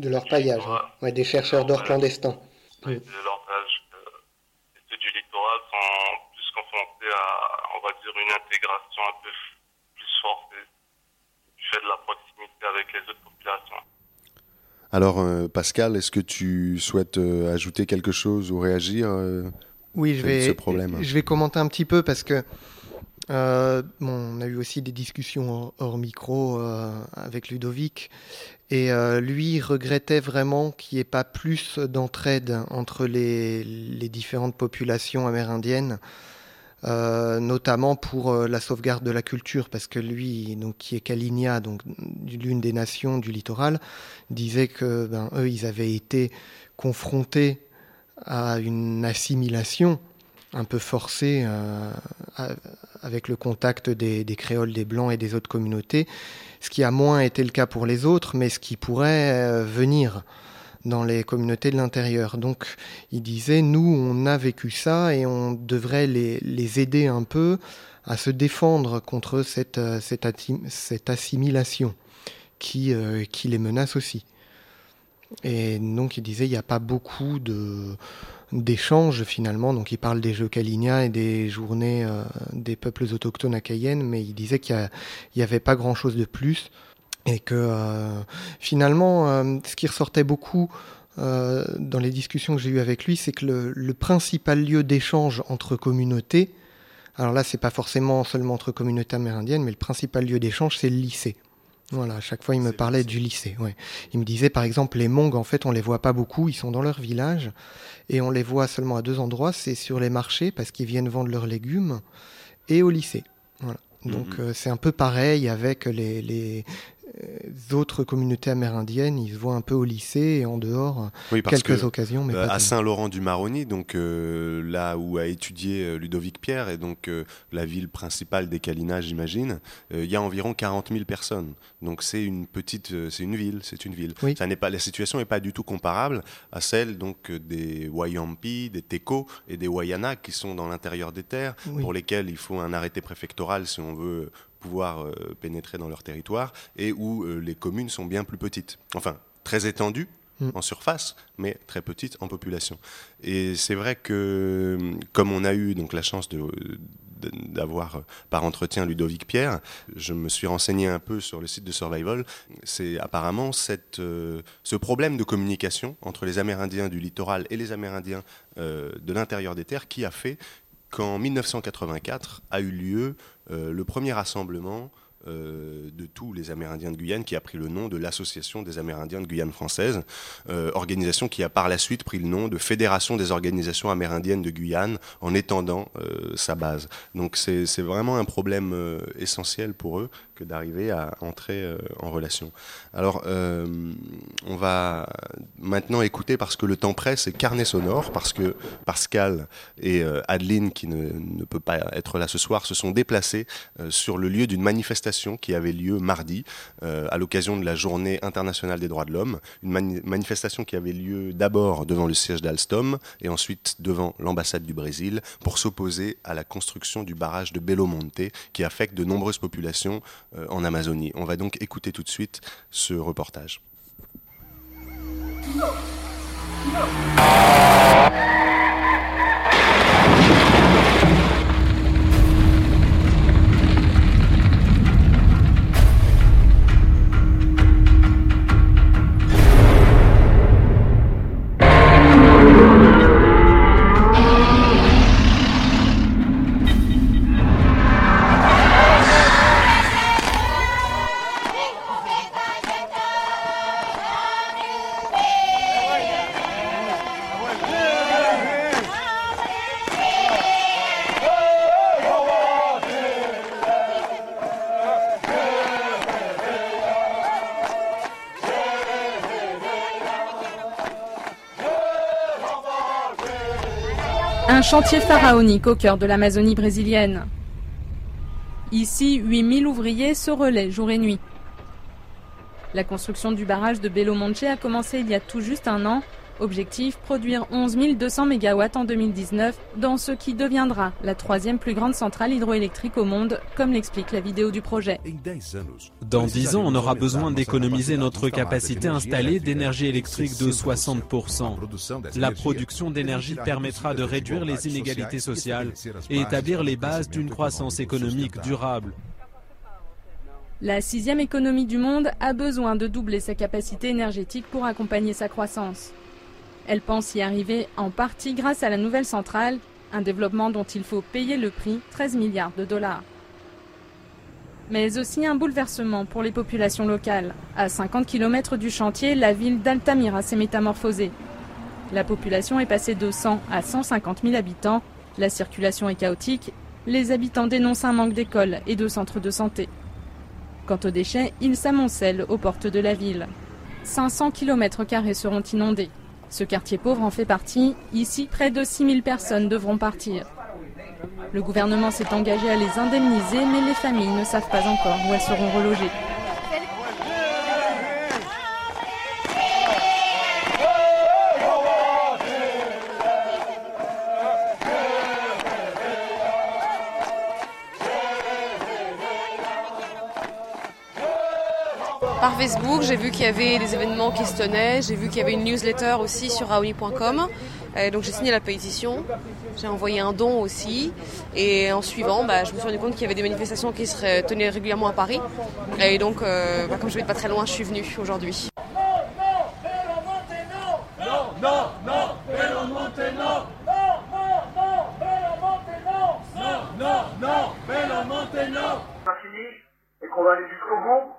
De leur paillage, hein. ouais, des chercheurs d'or clandestins. Oui, de leur péage. euh, et ceux du littoral sont plus confrontés à, on va dire, une intégration un peu plus forcée du fait de la proximité avec les autres populations. Alors, euh, Pascal, est-ce que tu souhaites euh, ajouter quelque chose ou réagir euh, Oui, je de vais, ce problème? je vais commenter un petit peu parce que euh, bon, on a eu aussi des discussions hors, hors micro euh, avec Ludovic et euh, lui regrettait vraiment qu'il n'y ait pas plus d'entraide entre les, les différentes populations amérindiennes. Euh, notamment pour euh, la sauvegarde de la culture, parce que lui, donc, qui est Kalinia, donc l'une des nations du littoral, disait que ben, eux, ils avaient été confrontés à une assimilation un peu forcée euh, avec le contact des, des, créoles, des blancs et des autres communautés, ce qui a moins été le cas pour les autres, mais ce qui pourrait venir dans les communautés de l'intérieur. Donc il disait, nous, on a vécu ça et on devrait les, aider un peu à se défendre contre cette, euh, assimilation qui, euh, qui les menace aussi. Et donc il disait, il n'y a pas beaucoup de d'échanges finalement. Donc il parle des jeux Kalinia et des journées euh, des peuples autochtones à Cayenne, mais il disait qu'il n'y avait pas grand-chose de plus et que euh, finalement, euh, ce qui ressortait beaucoup euh, dans les discussions que j'ai eues avec lui, c'est que le, principal lieu d'échange entre communautés, alors là, c'est pas forcément seulement entre communautés amérindiennes, mais le principal lieu d'échange, c'est le lycée. Voilà, à chaque fois, il me parlait du lycée. Ouais. Il me disait, par exemple, les Mongs, en fait, on les voit pas beaucoup, ils sont dans leur village, et on les voit seulement à deux endroits, c'est sur les marchés, parce qu'ils viennent vendre leurs légumes, et au lycée. Voilà. Donc mhm. c'est un peu pareil avec les, les, autres communautés amérindiennes, ils se voient un peu au lycée et en dehors, quelques occasions. Mais euh, à Saint-Laurent-du-Maroni, donc euh, là où a étudié euh, Ludovic Pierre, et donc la ville principale des Calinas, j'imagine, il y a environ 40 000 personnes. Donc c'est une petite, c'est une ville, c'est une ville. Ça n'est pas, la situation n'est pas du tout comparable à celle donc des Wayampi, des Teko et des Wayana qui sont dans l'intérieur des terres, pour lesquels il faut un arrêté préfectoral si on veut pouvoir euh, pénétrer dans leur territoire et où euh, les communes sont bien plus petites. Enfin, très étendues mm. en surface, mais très petites en population. Et c'est vrai que, comme on a eu donc la chance de, d'avoir par entretien Ludovic Pierre, je me suis renseigné un peu sur le site de Survival. C'est apparemment cette, euh, ce problème de communication entre les Amérindiens du littoral et les Amérindiens de l'intérieur des terres qui a fait qu'en 1984 a eu lieu euh, le premier rassemblement euh, de tous les Amérindiens de Guyane, qui a pris le nom de l'Association des Amérindiens de Guyane française, euh, organisation qui a par la suite pris le nom de Fédération des organisations amérindiennes de Guyane, en étendant sa base. Donc c'est vraiment un problème essentiel pour eux d'arriver à entrer euh, en relation. Alors, euh, on va maintenant écouter, parce que le temps presse, et Carnet Sonore, parce que Pascal et euh, Adeline, qui ne, ne, peut pas être là ce soir, se sont déplacés sur le lieu d'une manifestation qui avait lieu mardi, à l'occasion de la Journée internationale des droits de l'homme. Une manifestation qui avait lieu d'abord devant le siège d'Alstom, et ensuite devant l'ambassade du Brésil, pour s'opposer à la construction du barrage de Belo Monte, qui affecte de nombreuses populations en Amazonie. On va donc écouter tout de suite ce reportage. Chantier pharaonique au cœur de l'Amazonie brésilienne. Ici, 8000 ouvriers se relaient jour et nuit. La construction du barrage de Belo Monte a commencé il y a tout juste un an Objectif, produire 11 200 MW en 2019 dans ce qui deviendra la troisième plus grande centrale hydroélectrique au monde, comme l'explique la vidéo du projet. Dans 10 ans, on aura besoin d'économiser notre capacité installée d'énergie électrique de 60%. La production d'énergie permettra de réduire les inégalités sociales et établir les bases d'une croissance économique durable. La sixième économie du monde a besoin de doubler sa capacité énergétique pour accompagner sa croissance. Elle pense y arriver en partie grâce à la nouvelle centrale, un développement dont il faut payer le prix, 13 milliards de dollars. Mais aussi un bouleversement pour les populations locales. À 50 km du chantier, la ville d'Altamira s'est métamorphosée. La population est passée de 100 à 150 000 habitants, la circulation est chaotique Les habitants dénoncent un manque d'écoles et de centres de santé. Quant aux déchets, ils s'amoncellent aux portes de la ville. 500 km seront inondés. Ce quartier pauvre en fait partie. Ici, près de 6000 personnes devront partir. Le gouvernement s'est engagé à les indemniser, mais les familles ne savent pas encore où elles seront relogées. Facebook, j'ai vu qu'il y avait des événements qui se tenaient, j'ai vu qu'il y avait une newsletter aussi sur raoni.com. Donc j'ai signé la pétition, j'ai envoyé un don aussi. Et en suivant, bah, je me suis rendu compte qu'il y avait des manifestations qui se tenaient régulièrement à Paris. Et donc, euh, bah, comme je vais pas très loin, je suis venue aujourd'hui. et qu'on va aller jusqu'au bout.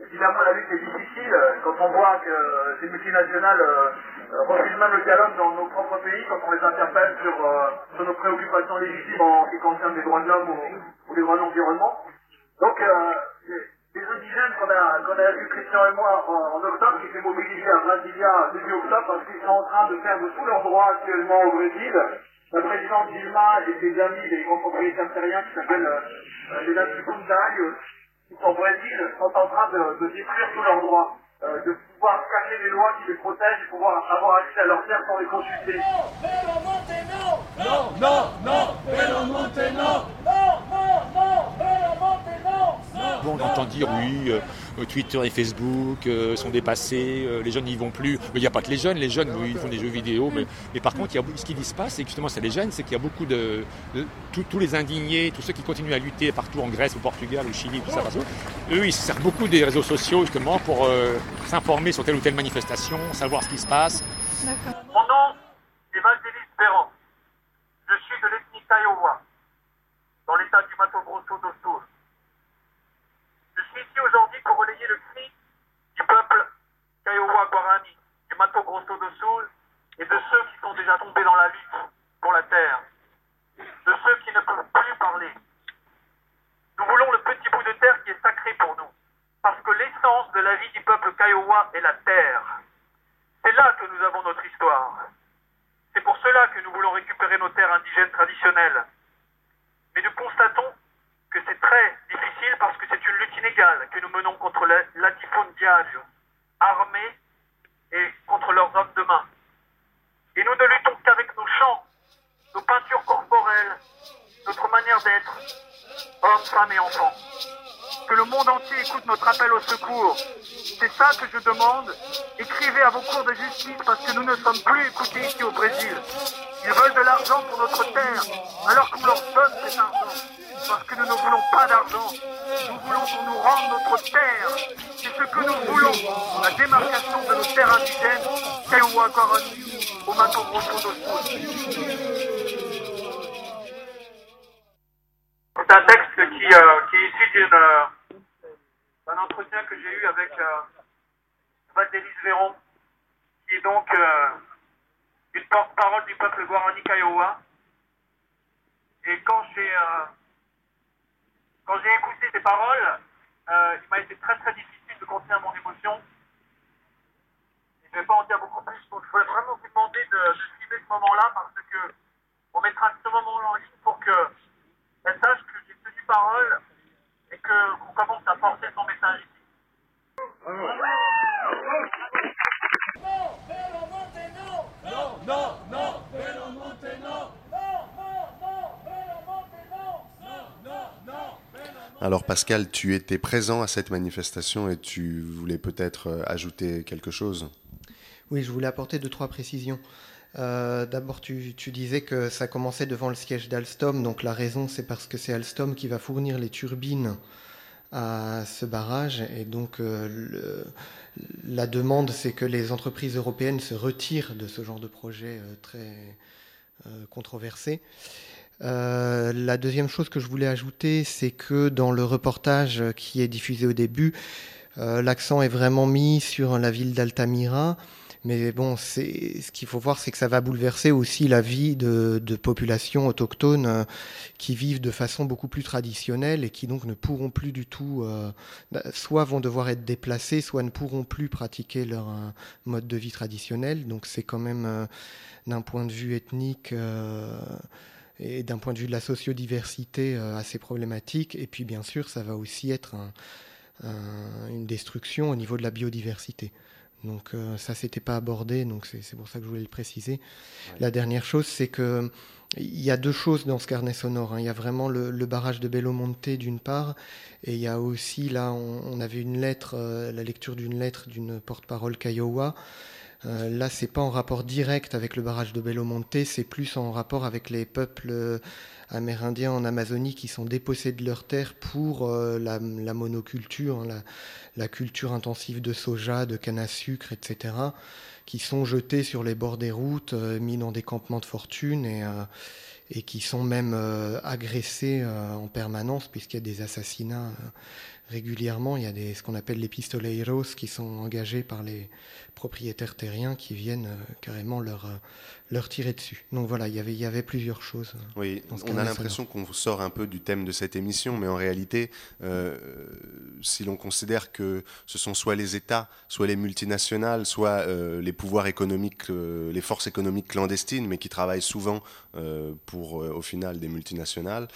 Évidemment, la lutte est difficile quand on voit que ces multinationales euh, refusent même le dialogue dans nos propres pays quand on les interpelle sur, euh, sur nos préoccupations légitimes en ce qui concerne les droits de l'homme ou, les droits de l'environnement. Donc, euh, les, indigènes qu'on a, qu'on a vu, Christian et moi, en, octobre, qui s'est mobilisé à Brasilia début octobre parce qu'ils sont en train de perdre tous leurs droits actuellement au Brésil. La présidente Dilma et ses amis, les grands propriétaires terriens qui s'appellent euh, les Latifundailles, qui sont au Brésil, sont en train de, détruire tous leurs droits. De pouvoir cacher les lois qui les protègent et pouvoir avoir accès à leurs terres sans les consulter. Non, non, non, non, non, non, Bon, on entend dire oui, euh, Twitter et Facebook euh, sont dépassés, euh, les jeunes n'y vont plus. Mais il n'y a pas que les jeunes, les jeunes oui, ils font des jeux vidéo. Mais, mais par contre, il y a, ce qui se passe, et justement c'est les jeunes, c'est qu'il y a beaucoup de, tous les indignés, tous ceux qui continuent à lutter partout en Grèce, au Portugal, au Chili, tout ça, eux ils se servent beaucoup des réseaux sociaux justement pour s'informer sur telle ou telle manifestation, savoir ce qui se passe. Mon nom est Valdélis Perron. Je suis de l'ethnie Kiowa, dans l'état du Mato Grosso do Sul. Je suis ici aujourd'hui pour relayer le cri du peuple Kiowa Guarani, du Mato Grosso do Sul et de ceux qui sont déjà tombés dans la lutte pour la terre, de ceux qui ne peuvent plus parler. Nous voulons le petit bout de terre qui est sacré pour nous, parce que l'essence la vie du peuple Kiowa est la terre. C'est là que nous avons notre histoire. C'est pour cela que nous voulons récupérer nos terres indigènes traditionnelles. Mais nous constatons que c'est très difficile parce que c'est une lutte inégale que nous menons contre la latifondiario, armée et contre leurs hommes de main. Et nous ne luttons qu'avec nos chants, nos peintures corporelles, notre manière d'être, hommes, femmes et enfants. Que le monde entier écoute notre appel au secours. C'est ça que je demande. Écrivez à vos cours de justice parce que nous ne sommes plus écoutés ici au Brésil. Ils veulent de l'argent pour notre terre, alors qu'on leur donne cet argent. Parce que nous ne voulons pas d'argent. Nous voulons qu'on nous rende notre terre. C'est ce que nous voulons. La démarcation de nos terres indigènes, Teua Coroni, au Mato Grosso do Sul. C'est un texte qui, euh, qui est issu euh, d'un entretien que j'ai eu avec euh, Valdélis Véron, qui est donc euh, une porte-parole du peuple Guarani Kiowa. Et quand j'ai euh, quand j'ai écouté ces paroles, il m'a été très très difficile de contenir mon émotion. je ne vais pas en dire beaucoup plus. Donc je voulais vraiment vous demander de, de suivre ce moment-là parce que on mettra ce moment-là en ligne pour que elle sache que j'ai tenu parole qu'on commence à porter son message ici. Non, non, non, non. Alors Pascal, tu étais présent à cette manifestation et tu voulais peut-être euh, ajouter quelque chose? Oui, je voulais apporter deux, trois précisions. Euh, d'abord, tu, disais que ça commençait devant le siège d'Alstom. Donc la raison, c'est parce que c'est Alstom qui va fournir les turbines à ce barrage. Et donc euh, la demande, c'est que les entreprises européennes se retirent de ce genre de projet très controversé. Euh, la deuxième chose que je voulais ajouter, c'est que dans le reportage qui est diffusé au début, euh, l'accent est vraiment mis sur la ville d'Altamira, Mais bon, ce qu'il faut voir, c'est que ça va bouleverser aussi la vie de, populations autochtones euh, qui vivent de façon beaucoup plus traditionnelle et qui donc ne pourront plus du tout, euh, soit vont devoir être déplacés, soit ne pourront plus pratiquer leur euh, mode de vie traditionnel. Donc c'est quand même, d'un point de vue ethnique et d'un point de vue de la sociodiversité, assez problématique. Et puis bien sûr, ça va aussi être une destruction au niveau de la biodiversité. Donc euh, ça, c'était pas abordé, donc c'est pour ça que je voulais le préciser. La dernière chose, c'est que il y a deux choses dans ce carnet sonore. Hein. Il y a vraiment le, barrage de Belomonte d'une part, et il y a aussi là, on, avait une lettre, euh, la lecture d'une lettre d'une porte-parole Kiowa. Euh, là, c'est pas en rapport direct avec le barrage de Belomonte, c'est plus en rapport avec les peuples amérindiens en Amazonie qui sont dépossédés de leurs terres pour euh, la, monoculture, hein, la, culture intensive de soja, de canne à sucre, etc., qui sont jetés sur les bords des routes, euh, mis dans des campements de fortune euh, et qui sont même agressés en permanence puisqu'il y a des assassinats régulièrement. Il y a des, ce qu'on appelle les pistoleiros qui sont engagés par les propriétaires terriens qui viennent carrément leur, leur tirer dessus. Donc voilà, y il y avait plusieurs choses. Oui, on a l'impression qu'on sort un peu du thème de cette émission, mais en réalité, euh, si l'on considère que ce sont soit les États, soit les multinationales, soit euh, les pouvoirs économiques, euh, les forces économiques clandestines, mais qui travaillent souvent pour, au final, des multinationales,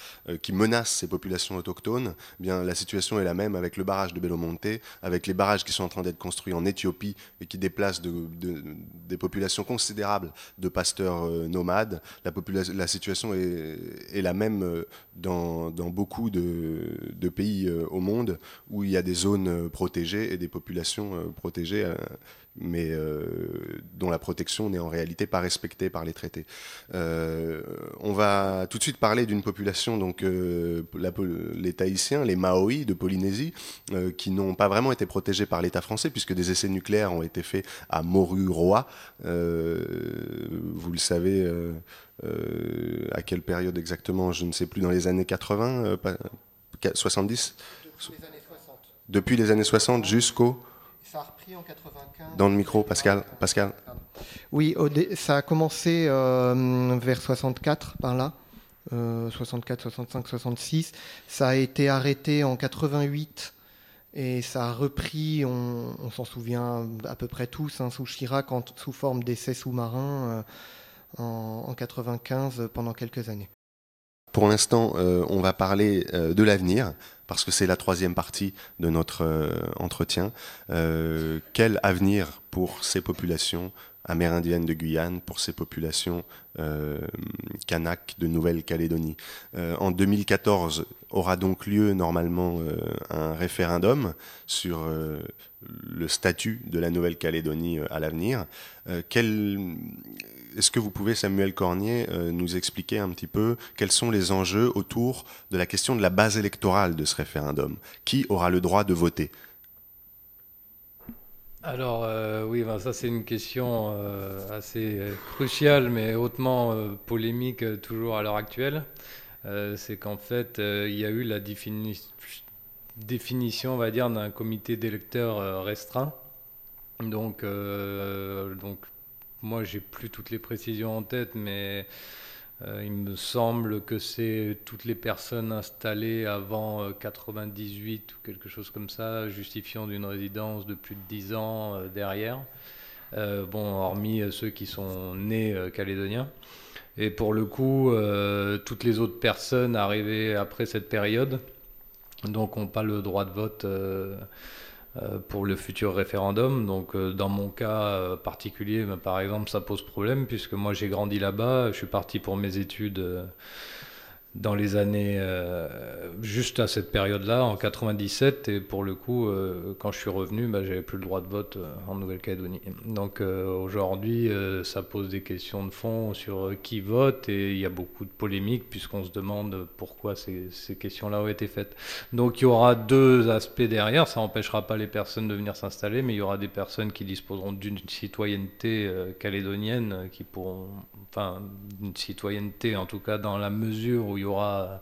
qui menacent ces populations autochtones, eh bien la situation est la même avec le barrage de Belomonte, avec les barrages qui sont en train d'être construits en Éthiopie et qui déplacent des populations considérables de pasteurs euh, nomades. La, la situation est, la même euh, dans, beaucoup de, pays euh, au monde où il y a des zones protégées et des populations protégées mais euh, dont la protection n'est en réalité pas respectée par les traités. Euh, on va tout de suite parler d'une population, donc euh, les Tahitiens, les Maoris de Polynésie, qui n'ont pas vraiment été protégés par l'État français, puisque des essais nucléaires ont été faits à Moruroa. vous le savez, à quelle période exactement Je ne sais plus, dans les années 80, 70 Depuis les années 60. Depuis les années 60 jusqu'au ça a repris en 95. Dans le micro, Pascal. Pascal. Oui, ça a commencé euh, vers 64, par là. 64, 65, 66. Ça a été arrêté en 88 et ça a repris, on, s'en souvient à peu près tous, hein, sous Chirac, sous forme d'essais sous-marins euh, en, en 95 pendant quelques années. Pour l'instant, euh, on va parler de l'avenir parce que c'est la troisième partie de notre euh, entretien. Euh, quel avenir pour ces populations amérindiennes de Guyane, pour ces populations euh, kanak de Nouvelle-Calédonie. en 2014 aura donc lieu normalement un référendum sur le statut de la Nouvelle-Calédonie à l'avenir. est-ce que vous pouvez, Samuel Cornier, euh, nous expliquer un petit peu quels sont les enjeux autour de la question de la base électorale de ce référendum? Qui aura le droit de voter? Alors euh, oui, ben, ça c'est une question euh, assez cruciale mais hautement polémique toujours à l'heure actuelle. c'est qu'en fait il y a eu la définition, on va dire, d'un comité d'électeurs restreint. Donc, donc moi, j'ai plus toutes les précisions en tête, mais euh, il me semble que c'est toutes les personnes installées avant 98 euh, ou quelque chose comme ça, justifiant d'une résidence de plus de 10 ans euh, derrière. bon, hormis ceux qui sont nés calédoniens. Et pour le coup, toutes les autres personnes arrivées après cette période, donc n'ont pas le droit de vote euh, pour le futur référendum. Donc euh, dans mon cas euh, particulier, par exemple, ça pose problème puisque moi j'ai grandi là-bas, je suis parti pour mes études dans les années, euh, juste à cette période-là, en 97, et pour le coup, euh, quand je suis revenu, bah, j'avais plus le droit de vote euh, en Nouvelle-Calédonie. Donc aujourd'hui, ça pose des questions de fond sur qui vote, et il y a beaucoup de polémiques, puisqu'on se demande pourquoi ces, questions-là ont été faites. Donc il y aura deux aspects derrière, ça n'empêchera pas les personnes de venir s'installer, mais il y aura des personnes qui disposeront d'une citoyenneté calédonienne, qui pourront, enfin, une citoyenneté en tout cas dans la mesure où il y aura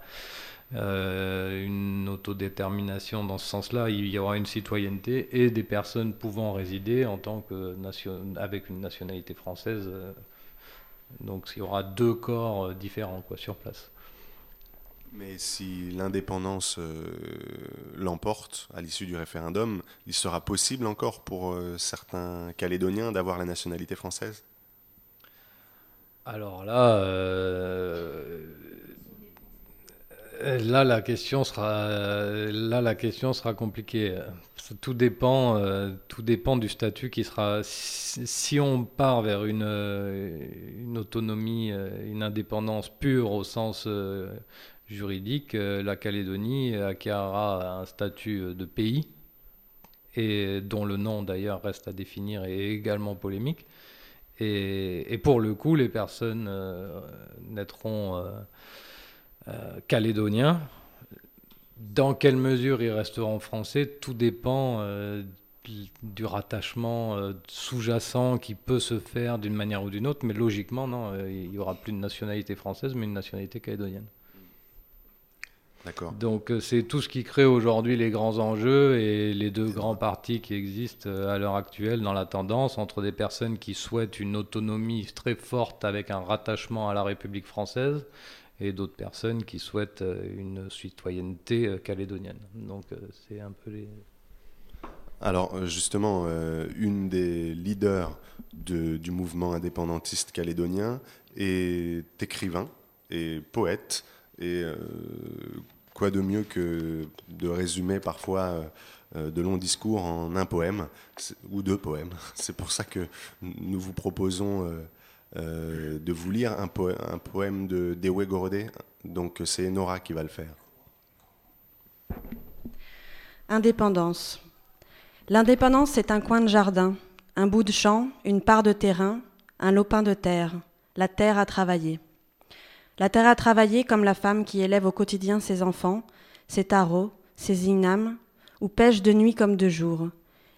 une autodétermination dans ce sens-là, il y aura une citoyenneté et des personnes pouvant résider en tant que nation, avec une nationalité française. donc il y aura deux corps différents quoi, sur place. Mais si l'indépendance euh, l'emporte à l'issue du référendum, il sera possible encore pour euh, certains Calédoniens d'avoir la nationalité française? Alors là, euh, là la question sera là la question sera compliquée. Tout dépend, tout dépend du statut qui sera. Si, on part vers une, autonomie, une indépendance pure au sens juridique, euh, la Calédonie acquérera un statut de pays, et dont le nom d'ailleurs reste à définir et également polémique. Et, pour le coup, les personnes euh, naîtront euh, calédoniens. Dans quelle mesure ils resteront français, tout dépend du rattachement sous-jacent qui peut se faire d'une manière ou d'une autre, mais logiquement, non, il n'y aura plus de nationalité française, mais une nationalité calédonienne. Donc euh, c'est tout ce qui crée aujourd'hui les grands enjeux et les deux grands partis qui existent euh, à l'heure actuelle dans la tendance entre des personnes qui souhaitent une autonomie très forte avec un rattachement à la République française et d'autres personnes qui souhaitent euh, une citoyenneté calédonienne. Donc c'est un peu les... Alors justement, une des leaders du mouvement indépendantiste calédonien est écrivain et poète. Et euh, quoi de mieux que de résumer parfois euh, de longs discours en un poème ou deux poèmes. C'est pour ça que nous vous proposons euh, de vous lire un, poème de Dewe Gorodé. Donc c'est Nora qui va le faire. Indépendance. L'indépendance, c'est un coin de jardin, un bout de champ, une part de terrain, un lopin de terre, la terre à travailler. La terre a travaillé comme la femme qui élève au quotidien ses enfants, ses tarots, ses ignames, ou pêche de nuit comme de jour,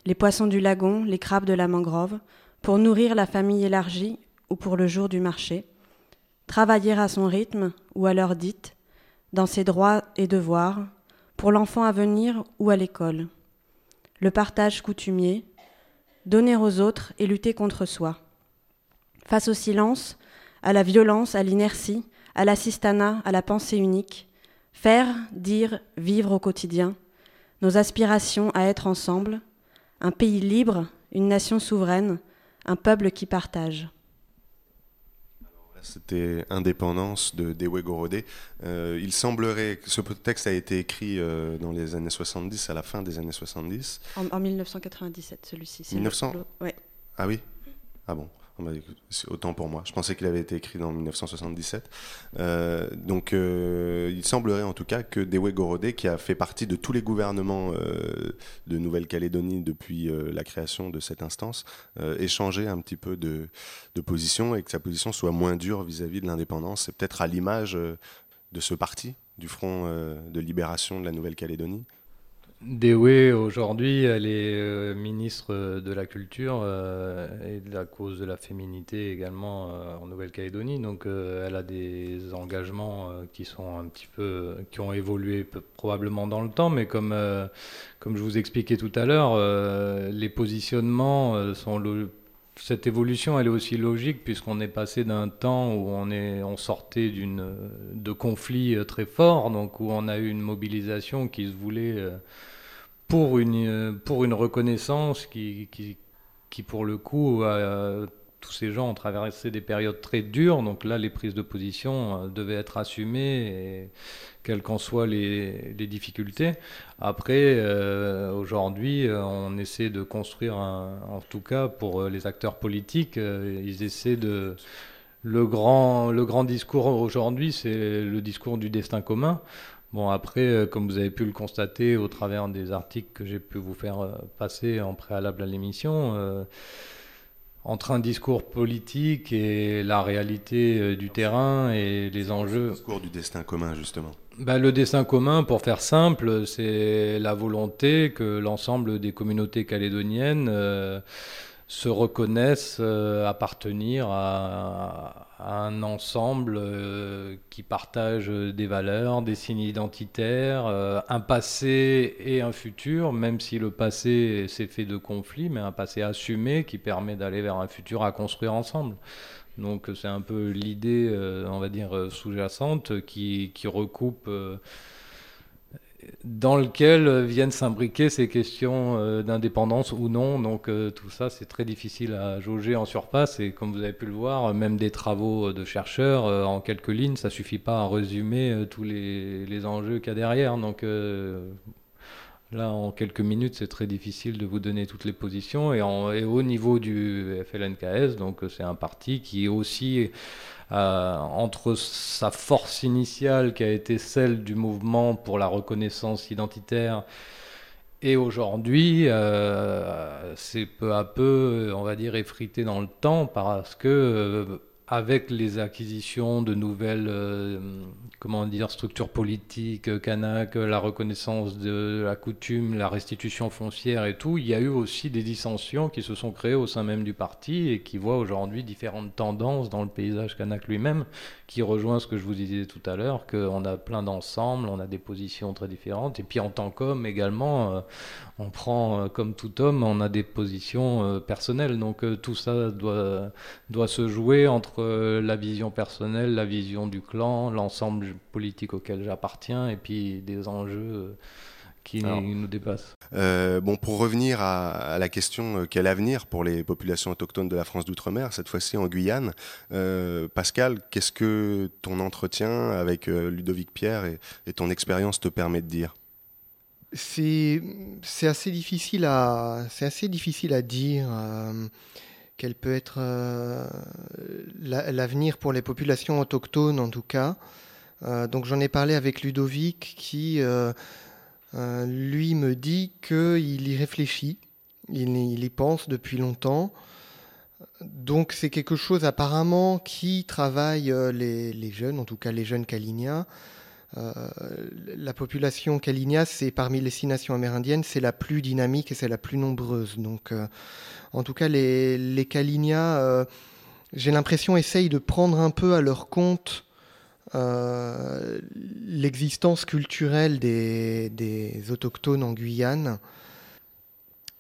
les poissons du lagon, les crabes de la mangrove, pour nourrir la famille élargie ou pour le jour du marché, travailler à son rythme ou à l'heure dite, dans ses droits et devoirs, pour l'enfant à venir ou à l'école. Le partage coutumier, donner aux autres et lutter contre soi. Face au silence, à la violence, à l'inertie, à l'assistanat, à la pensée unique, faire, dire, vivre au quotidien, nos aspirations à être ensemble, un pays libre, une nation souveraine, un peuple qui partage. C'était Indépendance de Dewe Gorodé. Euh, il semblerait que ce texte a été écrit euh, dans les années 70, à la fin des années 70. En, 1997, celui-ci. 1900 Ah oui? Ah bon Autant pour moi. Je pensais qu'il avait été écrit en 1977. Euh, donc, euh, il semblerait en tout cas que Dewe Gorodé, qui a fait partie de tous les gouvernements euh, de Nouvelle-Calédonie depuis la création de cette instance, ait changé un petit peu de, position et que sa position soit moins dure vis-à-vis de l'indépendance. C'est peut-être à l'image de ce parti, du Front de libération de la Nouvelle-Calédonie. Dewe, aujourd'hui, elle est euh, ministre de la Culture euh, et de la cause de la féminité également euh, en Nouvelle-Calédonie. Donc, elle a des engagements qui sont un petit peu, qui ont évolué probablement dans le temps, mais comme, comme je vous expliquais tout à l'heure, les positionnements sont cette évolution, elle est aussi logique puisqu'on est passé d'un temps où on, est, on sortait d'une, de conflits très forts, donc où on a eu une mobilisation qui se voulait pour une, pour une reconnaissance qui, qui, qui pour le coup, tous ces gens ont traversé des périodes très dures, donc là, les prises de position euh, devaient être assumées, quelles qu'en soient les, difficultés. Après, euh, aujourd'hui, euh, on essaie de construire, en tout cas pour les acteurs politiques, ils essaient de... Le grand, discours aujourd'hui, c'est le discours du destin commun. Bon, après, comme vous avez pu le constater au travers des articles que j'ai pu vous faire passer en préalable à l'émission, entre un discours politique et la réalité du terrain et les enjeux. Le discours du destin commun, justement? Ben, le destin commun, pour faire simple, c'est la volonté que l'ensemble des communautés calédoniennes se reconnaissent appartenir à, un ensemble qui partage des valeurs, des signes identitaires, un passé et un futur, même si le passé s'est fait de conflits, mais un passé assumé qui permet d'aller vers un futur à construire ensemble. Donc c'est un peu l'idée, on va dire, sous-jacente qui, qui recoupe dans lequel viennent s'imbriquer ces questions euh, d'indépendance ou non. Donc euh, tout ça, c'est très difficile à jauger en surface. Et comme vous avez pu le voir, même des travaux de chercheurs, euh, en quelques lignes, ça suffit pas à résumer tous les, enjeux qu'il y a derrière. Donc là, en quelques minutes, c'est très difficile de vous donner toutes les positions. Et, et au niveau du FLNKS, donc c'est un parti qui est aussi euh, entre sa force initiale qui a été celle du mouvement pour la reconnaissance identitaire et aujourd'hui, euh, c'est peu à peu, on va dire, effrité dans le temps parce que euh, avec les acquisitions de nouvelles euh, comment dire, structures politiques, Kanak, la reconnaissance de la coutume, la restitution foncière et tout, il y a eu aussi des dissensions qui se sont créées au sein même du parti et qui voient aujourd'hui différentes tendances dans le paysage Kanak lui-même, qui rejoint ce que je vous disais tout à l'heure, qu'on a plein d'ensembles, on a des positions très différentes, et puis en tant qu'homme également, euh, on prend, euh, comme tout homme, on a des positions personnelles, donc tout ça doit, doit se jouer entre euh, la vision personnelle, la vision du clan, l'ensemble politique auquel j'appartiens, et puis des enjeux euh, qui nous dépassent. Euh, bon, pour revenir à, la question quel avenir pour les populations autochtones de la France d'outre-mer, cette fois-ci en Guyane, Pascal, qu'est-ce que ton entretien avec Ludovic Pierre et, ton expérience te permet de dire? C'est assez difficile à c'est assez difficile à dire quel peut être euh, l'avenir pour les populations autochtones en tout cas. Euh, donc j'en ai parlé avec Ludovic qui, euh, lui, me dit qu'il y réfléchit, il, y pense depuis longtemps. Donc c'est quelque chose apparemment qui travaille les, jeunes, en tout cas les jeunes Kalinia. la population Kalinia, c'est parmi les six nations amérindiennes, c'est la plus dynamique et c'est la plus nombreuse. Donc en tout cas, les, les euh, j'ai l'impression, essayent de prendre un peu à leur compte euh, l'existence culturelle des, autochtones en Guyane.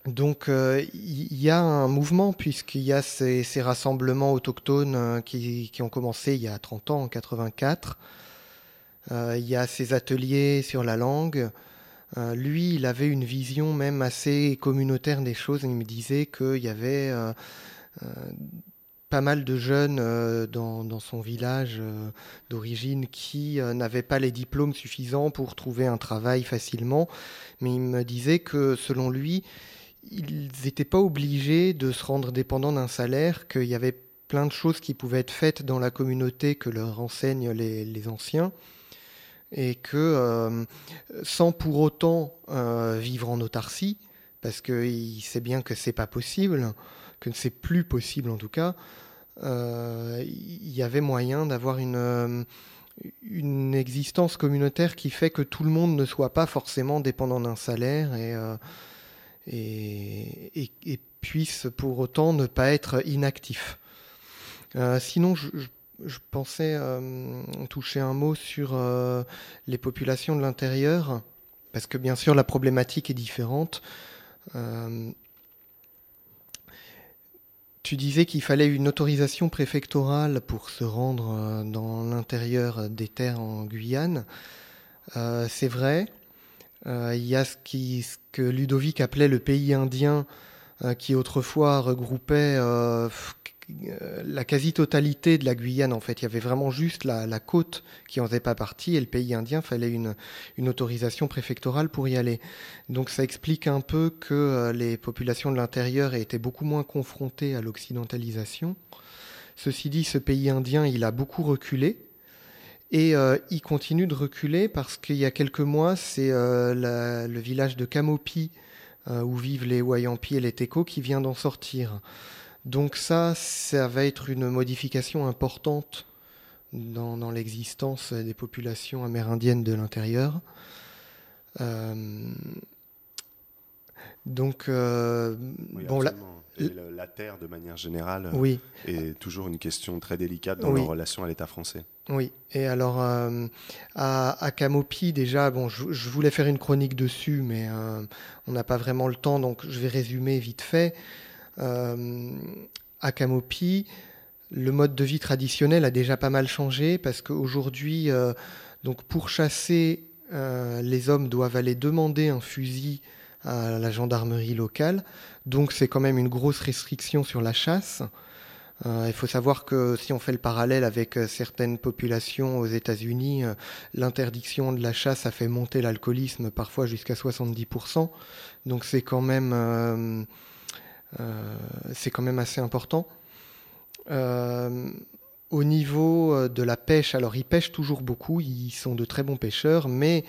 Donc il euh, y, a un mouvement puisqu'il y a ces, rassemblements autochtones qui, qui, ont commencé il y a 30 ans, en 84. Il y a ces ateliers sur la langue. Euh, lui, il avait une vision même assez communautaire des choses. Il me disait qu'il y avait euh, euh, pas mal de jeunes dans, son village d'origine qui n'avaient pas les diplômes suffisants pour trouver un travail facilement. Mais il me disait que selon lui, ils n'étaient pas obligés de se rendre dépendants d'un salaire, qu'il y avait plein de choses qui pouvaient être faites dans la communauté que leur enseignent les anciens et que euh, sans pour autant euh, vivre en autarcie, parce qu'il sait bien que c'est pas possible, que c'est plus possible en tout cas, euh, il y avait moyen d'avoir une, une existence communautaire qui fait que tout le monde ne soit pas forcément dépendant d'un salaire et, et, puisse pour autant ne pas être inactif. sinon, je je pensais euh, toucher un mot sur euh, les populations de l'intérieur, parce que bien sûr la problématique est différente. Euh, tu disais qu'il fallait une autorisation préfectorale pour se rendre dans l'intérieur des terres en Guyane. C'est vrai. Il y a ce, que Ludovic appelait le pays indien, qui autrefois regroupait la quasi-totalité de la Guyane, en fait. Il y avait vraiment juste la, côte qui en faisait pas partie et le pays indien, fallait une, autorisation préfectorale pour y aller. Donc ça explique un peu que euh, les populations de l'intérieur étaient beaucoup moins confrontées à l'occidentalisation. Ceci dit, ce pays indien, il a beaucoup reculé. Et euh, il continue de reculer parce qu'il y a quelques mois, c'est le village de Kamopi, où vivent les Wayampi et les Teko, qui vient d'en sortir. Donc ça, ça va être une modification importante dans, l'existence des populations amérindiennes de l'intérieur. Euh, Donc, bon, là la terre, de manière générale, oui. est toujours une question très délicate dans nos relations à l'État français. Oui, et alors à, à, Camopi, déjà, bon, je, voulais faire une chronique dessus, mais on n'a pas vraiment le temps, donc je vais résumer vite fait. À Camopi, le mode de vie traditionnel a déjà pas mal changé parce qu'aujourd'hui, donc pour chasser, les hommes doivent aller demander un fusil à la gendarmerie locale. Donc c'est quand même une grosse restriction sur la chasse. Euh, il faut savoir que si on fait le parallèle avec euh, certaines populations aux États-Unis, euh, l'interdiction de la chasse a fait monter l'alcoolisme parfois jusqu'à 70%. Donc c'est quand même c'est quand même assez important. au niveau de la pêche, alors ils pêchent toujours beaucoup, ils sont de très bons pêcheurs, mais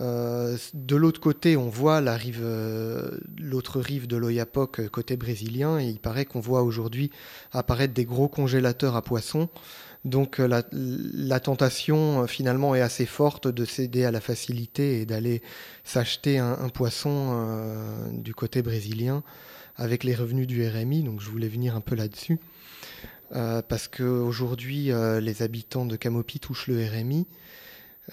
euh, de l'autre côté, on voit euh, l'autre rive de l'Oyapock euh, côté brésilien, et il paraît qu'on voit aujourd'hui apparaître des gros congélateurs à poissons. Donc la, tentation finalement est assez forte de céder à la facilité et d'aller s'acheter un, poisson du côté brésilien avec les revenus du RMI. Donc je voulais venir un peu là-dessus. parce qu'aujourd'hui, les habitants de Camopi touchent le RMI.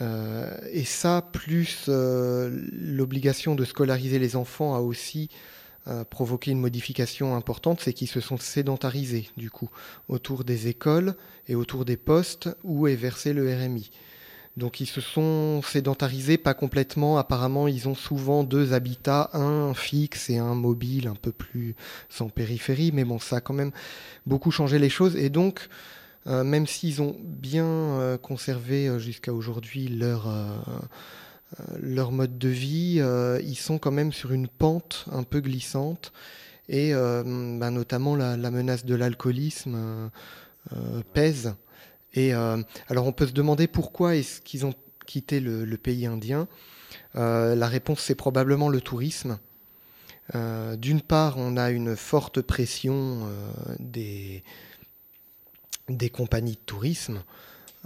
Euh, et ça, plus euh, l'obligation de scolariser les enfants a aussi euh, provoqué une modification importante, c'est qu'ils se sont sédentarisés du coup autour des écoles et autour des postes où est versé le RMI. Donc ils se sont sédentarisés, pas complètement. Apparemment, ils ont souvent deux habitats, un fixe et un mobile, un peu plus sans périphérie. Mais bon, ça a quand même beaucoup changé les choses. Et donc, euh, même s'ils ont bien euh, conservé euh, jusqu'à aujourd'hui leur, leur mode de vie, ils sont quand même sur une pente un peu glissante. Et bah, notamment la, menace de l'alcoolisme pèse. Et alors on peut se demander pourquoi est-ce qu'ils ont quitté le, pays indien. la réponse c'est probablement le tourisme. D'une part, on a une forte pression des, compagnies de tourisme.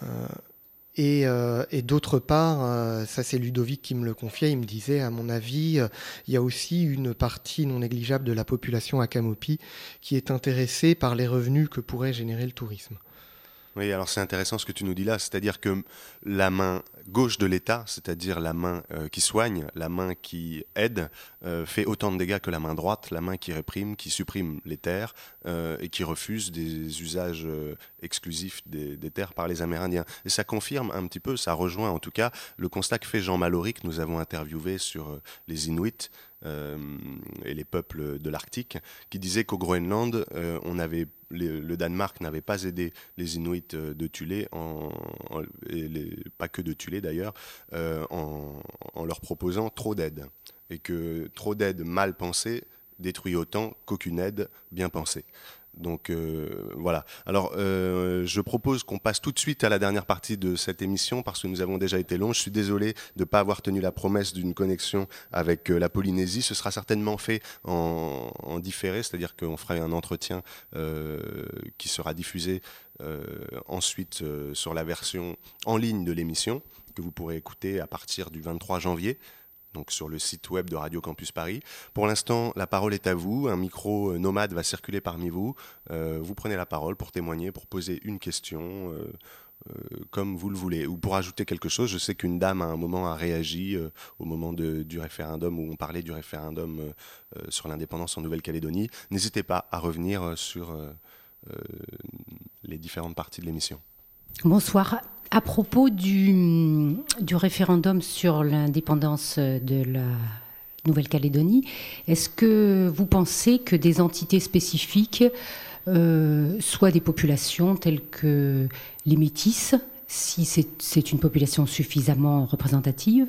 Euh, euh, et, d'autre part, euh, ça c'est Ludovic qui me le confiait, il me disait, à mon avis, il y a aussi une partie non négligeable de la population à Camopi qui est intéressée par les revenus que pourrait générer le tourisme. Oui, alors c'est intéressant ce que tu nous dis là, c'est-à-dire que la main gauche de l'État, c'est-à-dire la main euh, qui soigne, la main qui aide, euh, fait autant de dégâts que la main droite, la main qui réprime, qui supprime les terres euh, et qui refuse des usages exclusifs des, terres par les Amérindiens. Et ça confirme un petit peu, ça rejoint en tout cas le constat que fait Jean Mallory, que nous avons interviewé sur les Inuits, et les peuples de l'Arctique, qui disait qu'au Groenland, avait le Danemark n'avait pas aidé les Inuits euh, de en, et pas que de Tulé d'ailleurs, euh, en, leur proposant trop d'aide. Et que trop d'aide mal pensée détruit autant qu'aucune aide bien pensée. Donc euh, voilà. Alors euh, je propose qu'on passe tout de suite à la dernière partie de cette émission parce que nous avons déjà été longs. Je suis désolé de ne pas avoir tenu la promesse d'une connexion avec euh, la Polynésie. Ce sera certainement fait en, en différé, c'est-à-dire qu'on fera un entretien qui sera diffusé ensuite sur la version en ligne de l'émission que vous pourrez écouter à partir du 23 janvier sur le site web de Radio Campus Paris. Pour l'instant, la parole est à vous. Un micro euh, nomade va circuler parmi vous. Euh, vous prenez la parole pour témoigner, pour poser une question, euh, comme vous le voulez, ou pour ajouter quelque chose. Je sais qu'une dame à un moment a réagi au moment du référendum où on parlait du référendum sur l'indépendance en Nouvelle-Calédonie. N'hésitez pas à revenir sur les différentes parties de l'émission. Bonsoir. À propos du, référendum sur l'indépendance de la Nouvelle-Calédonie, est-ce que vous pensez que des entités spécifiques, euh, soit des populations telles que les métis, si c'est une population suffisamment représentative,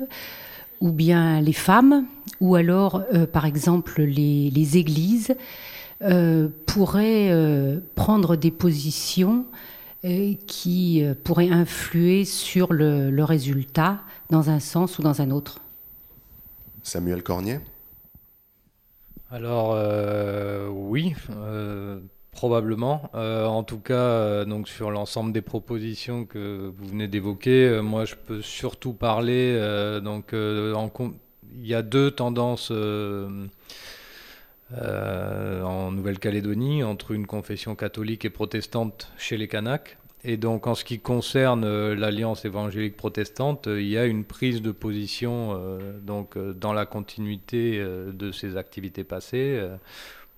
ou bien les femmes, ou alors, euh, par exemple, les, églises, euh, pourraient prendre des positions qui euh, pourrait influer sur le, résultat dans un sens ou dans un autre Samuel Cornier Alors euh, oui, euh, probablement. en tout cas, donc sur l'ensemble des propositions que vous venez d'évoquer, moi je peux surtout parler donc en il y a deux tendances en Nouvelle-Calédonie entre une confession catholique et protestante chez les Kanaks. Et donc, en ce qui concerne l'Alliance évangélique protestante, il y a une prise de position donc, dans la continuité de ces activités passées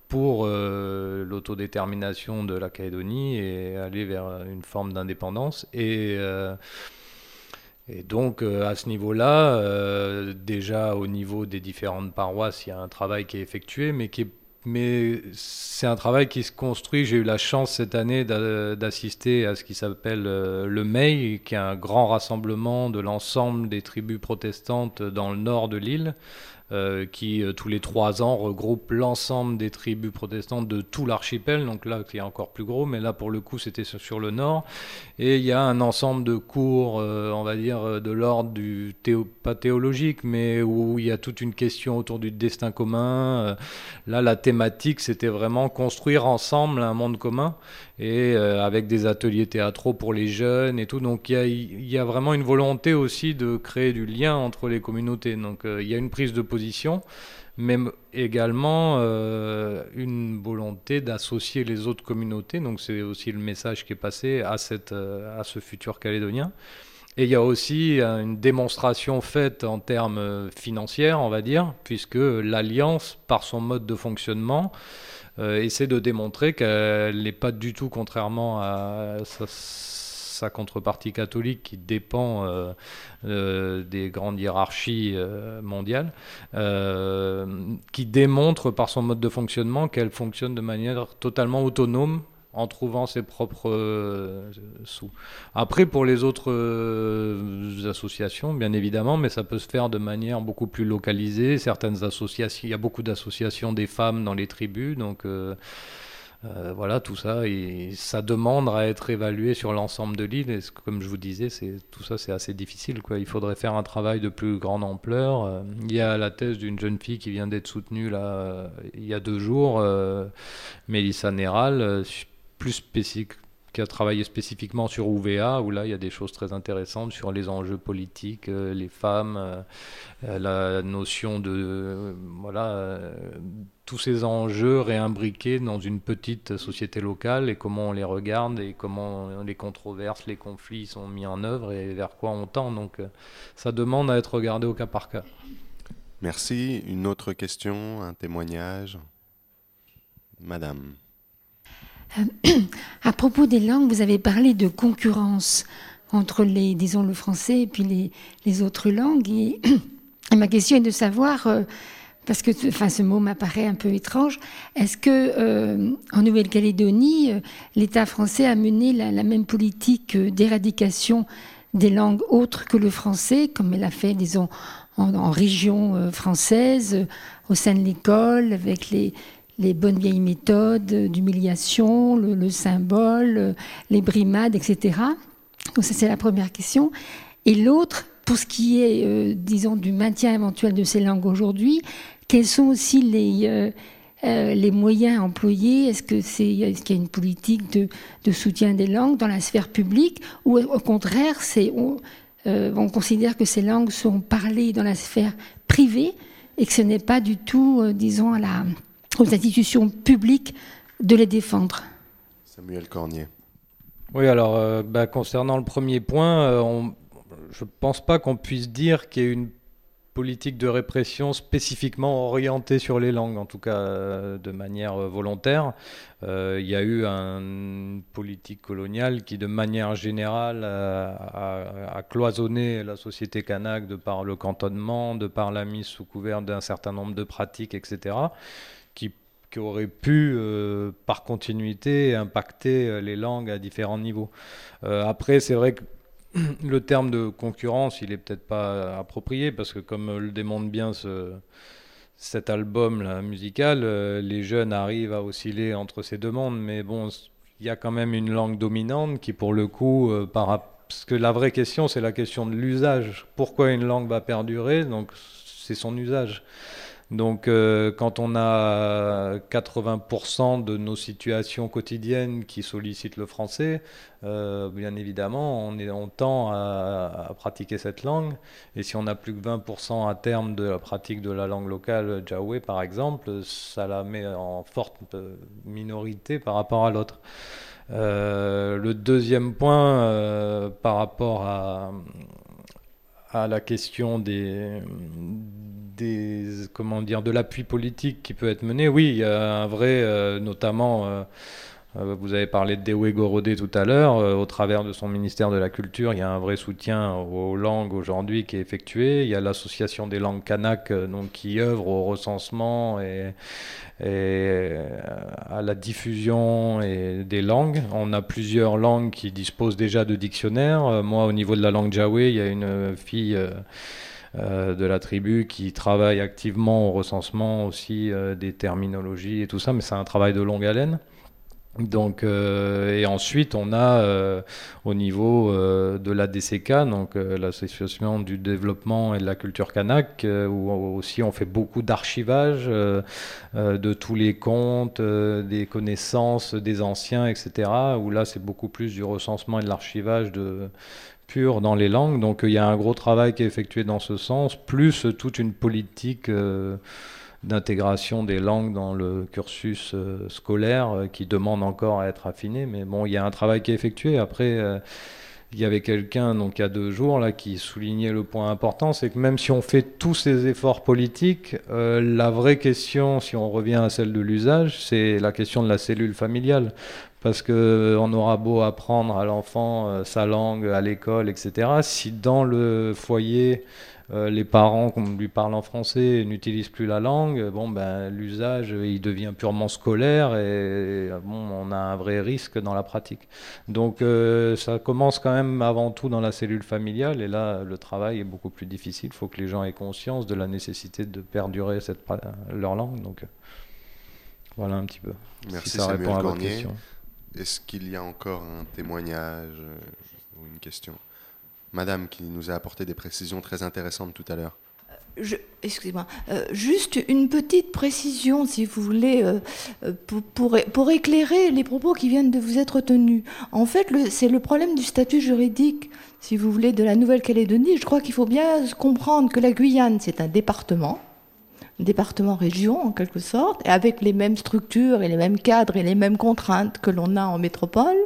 pour euh, l'autodétermination de la Calédonie et aller vers une forme d'indépendance. Et, euh, et donc, euh, à ce niveau-là, déjà au niveau des différentes paroisses, il y a un travail qui est effectué, mais qui mais c'est un travail qui se construit. J'ai eu la chance cette année d'assister à ce qui s'appelle le MEI, qui est un grand rassemblement de l'ensemble des tribus protestantes dans le nord de l'île, euh, qui euh, tous les trois ans regroupe l'ensemble des tribus protestantes de tout l'archipel. Donc là, qui est encore plus gros, mais là pour le coup, c'était sur, le nord. Et il y a un ensemble de cours, euh, on va dire, de l'ordre du théo, pas théologique, mais où il y a toute une question autour du destin commun. là, la thématique, c'était vraiment construire ensemble un monde commun et avec des ateliers théâtraux pour les jeunes et tout. Donc il y a, vraiment une volonté aussi de créer du lien entre les communautés. Donc il y a une prise de position, mais également euh, une volonté d'associer les autres communautés. Donc c'est aussi le message qui est passé à, cette, euh, à ce futur calédonien. Et il y a aussi une démonstration faite en termes financiers, on va dire, puisque l'Alliance, par son mode de fonctionnement, euh, essaie de démontrer qu'elle n'est pas du tout, contrairement à sa contrepartie catholique qui dépend euh, euh, des grandes hiérarchies euh, mondiales, qui démontre par son mode de fonctionnement qu'elle fonctionne de manière totalement autonome en trouvant ses propres sous. Après, pour les autres associations, bien évidemment, mais ça peut se faire de manière beaucoup plus localisée. Certaines associations, il y a beaucoup d'associations des femmes dans les tribus, donc euh, voilà, tout ça, et ça demande à être évalué sur l'ensemble de l'île. Et comme je vous disais, tout ça, c'est assez difficile. Quoi. Il faudrait faire un travail de plus grande ampleur. Euh, il y a la thèse d'une jeune fille qui vient d'être soutenue là euh, il y a deux jours, Mélissa Néral, plus spécifique qui a travaillé spécifiquement sur UVA, où là il y a des choses très intéressantes sur les enjeux politiques, les femmes, la notion de voilà tous ces enjeux réimbriqués dans une petite société locale et comment on les regarde et comment les controverses, les conflits sont mis en œuvre et vers quoi on tend. Donc euh, ça demande à être regardé au cas par cas. Merci. Une autre question, un témoignage? Madame. Euh, à propos des langues, vous avez parlé de concurrence entre les, disons, le français et puis les, autres langues. Et, ma question est de savoir... Euh, parce que enfin, ce mot m'apparaît un peu étrange. Est-ce que euh, en Nouvelle-Calédonie, l'État français a mené la, même politique d'éradication des langues autres que le français, comme elle a fait, disons, en, région française, au sein de l'école, avec les, les bonnes vieilles méthodes d'humiliation, le, le, symbole, les brimades, etc. Donc ça c'est la première question. Et l'autre, pour ce qui est, disons, du maintien éventuel de ces langues aujourd'hui, quels sont aussi les, euh, euh, les moyens employés? Est-ce qu'il y a une politique de, de, soutien des langues dans la sphère publique? Ou au contraire, on, euh, on, considère que ces langues sont parlées dans la sphère privée et que ce n'est pas du tout, disons, à la, aux institutions publiques de les défendre Samuel Cornier. Oui, alors, bah, concernant le premier point, on, je ne pense pas qu'on puisse dire qu'il y ait une politique de répression spécifiquement orientée sur les langues, en tout cas euh, de manière euh, volontaire. Euh, il y a eu une politique coloniale qui, de manière générale, a, cloisonné la société kanak de par le cantonnement, de par la mise sous couvert d'un certain nombre de pratiques, etc., qui, auraient pu, par continuité, impacter les langues à différents niveaux. après, c'est vrai que le terme de concurrence, il est peut-être pas approprié parce que comme le démontre bien ce, cet album musical, euh, les jeunes arrivent à osciller entre ces deux mondes, mais bon, il y a quand même une langue dominante qui, pour le coup, euh, parce que la vraie question, c'est la question de l'usage. Pourquoi une langue va perdurer? Donc, c'est son usage. Donc euh, quand on a 80% de nos situations quotidiennes qui sollicitent le français, euh, bien évidemment, on, est, on tend à, pratiquer cette langue. Et si on a plus que 20% à terme de la pratique de la langue locale Jaoué, par exemple, ça la met en forte minorité par rapport à l'autre. Euh, le deuxième point par rapport à la question des, des comment dire de l'appui politique qui peut être mené. Oui, il y a un vrai, euh, notamment. Euh, euh, vous avez parlé de Dewey Gorodé tout à l'heure. au travers de son ministère de la Culture, il y a un vrai soutien aux langues aujourd'hui qui est effectué. Il y a l'association des langues kanak donc, qui œuvre au recensement et, à la diffusion des langues. On a plusieurs langues qui disposent déjà de dictionnaires. moi, au niveau de la langue Jaoué, il y a une fille euh, de la tribu qui travaille activement au recensement aussi euh, des terminologies et tout ça, mais c'est un travail de longue haleine. Donc, euh, et ensuite, on a au niveau de la DCK, donc l'association du développement et de la culture kanak, où aussi on fait beaucoup d'archivage de tous les contes, des connaissances des anciens, etc. Où là, c'est beaucoup plus du recensement et de l'archivage de pur dans les langues. Donc il y a un gros travail qui est effectué dans ce sens, plus toute une politique euh, d'intégration des langues dans le cursus euh, scolaire euh, qui demande encore à être affiné. Mais bon, il y a un travail qui est effectué. Après, il y avait quelqu'un donc il y a deux jours là qui soulignait le point important, c'est que même si on fait tous ces efforts politiques, la vraie question, si on revient à celle de l'usage, c'est la question de la cellule familiale parce qu'on aura beau apprendre à l'enfant euh, sa langue à l'école, etc. Si dans le foyer, euh, les parents, qu'on lui parle en français, n'utilisent plus la langue, bon, ben, l'usage, il devient purement scolaire et bon, on a un vrai risque dans la pratique. Donc euh, ça commence quand même avant tout dans la cellule familiale et là, le travail est beaucoup plus difficile. Il faut que les gens aient conscience de la nécessité de perdurer cette, leur langue. Donc voilà un petit peu. Merci si ça répond à votre question. Est-ce qu'il y a encore un témoignage euh, ou une question? Madame qui nous a apporté des précisions très intéressantes tout à l'heure. Euh, excusez-moi, euh, juste une petite précision, si vous voulez, pour, pour, éclairer les propos qui viennent de vous être tenus. En fait, c'est le problème du statut juridique, si vous voulez, de la Nouvelle-Calédonie. Je crois qu'il faut bien comprendre que la Guyane, c'est un département département-région en quelque sorte, et avec les mêmes structures et les mêmes cadres et les mêmes contraintes que l'on a en métropole,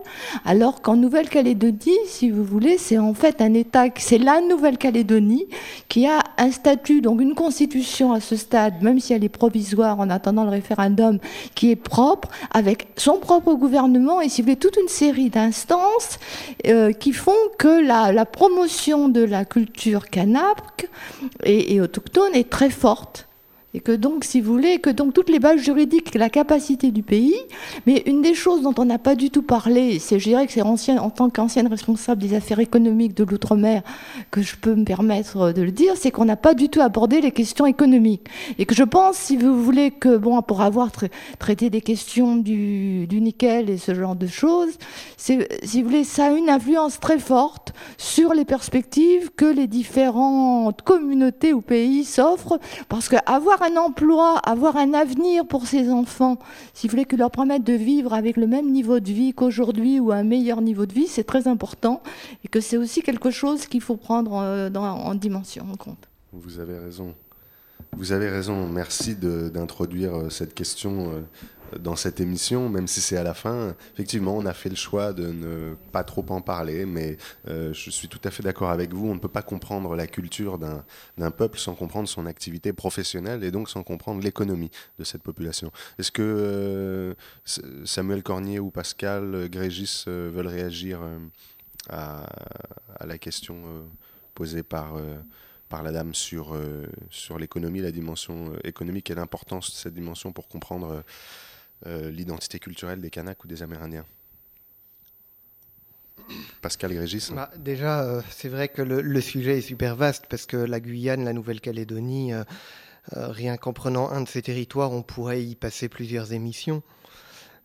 alors qu'en Nouvelle-Calédonie, si vous voulez, c'est en fait un État, c'est la Nouvelle-Calédonie qui a un statut, donc une constitution à ce stade, même si elle est provisoire en attendant le référendum, qui est propre, avec son propre gouvernement et si vous voulez, toute une série d'instances euh, qui font que la, la, promotion de la culture kanak et, et autochtone est très forte et que donc, si vous voulez, que donc toutes les bases juridiques, la capacité du pays, mais une des choses dont on n'a pas du tout parlé, c'est, je dirais que c'est en tant qu'ancienne responsable des affaires économiques de l'outre-mer que je peux me permettre de le dire, c'est qu'on n'a pas du tout abordé les questions économiques. Et que je pense, si vous voulez que, bon, pour avoir traité des questions du, du, nickel et ce genre de choses, si vous voulez, ça a une influence très forte sur les perspectives que les différentes communautés ou pays s'offrent, parce qu'avoir un emploi, avoir un avenir pour ses enfants, si vous voulez que leur permettre de vivre avec le même niveau de vie qu'aujourd'hui ou un meilleur niveau de vie, c'est très important et que c'est aussi quelque chose qu'il faut prendre euh, en, dimension en compte. Vous avez raison. Vous avez raison. Merci d'introduire euh, cette question euh, dans cette émission, même si c'est à la fin. Effectivement, on a fait le choix de ne pas trop en parler, mais euh, je suis tout à fait d'accord avec vous. On ne peut pas comprendre la culture d'un peuple sans comprendre son activité professionnelle et donc sans comprendre l'économie de cette population. Est-ce que euh, Samuel Cornier ou Pascal Grégis euh, veulent réagir à, la question posée par la dame sur, l'économie, la dimension économique et l'importance de cette dimension pour comprendre l'identité culturelle des Kanaks ou des Amérindiens Pascal Grégis bah, Déjà, euh, c'est vrai que le, sujet est super vaste parce que la Guyane, la Nouvelle-Calédonie, euh, rien qu'en prenant un de ces territoires, on pourrait y passer plusieurs émissions.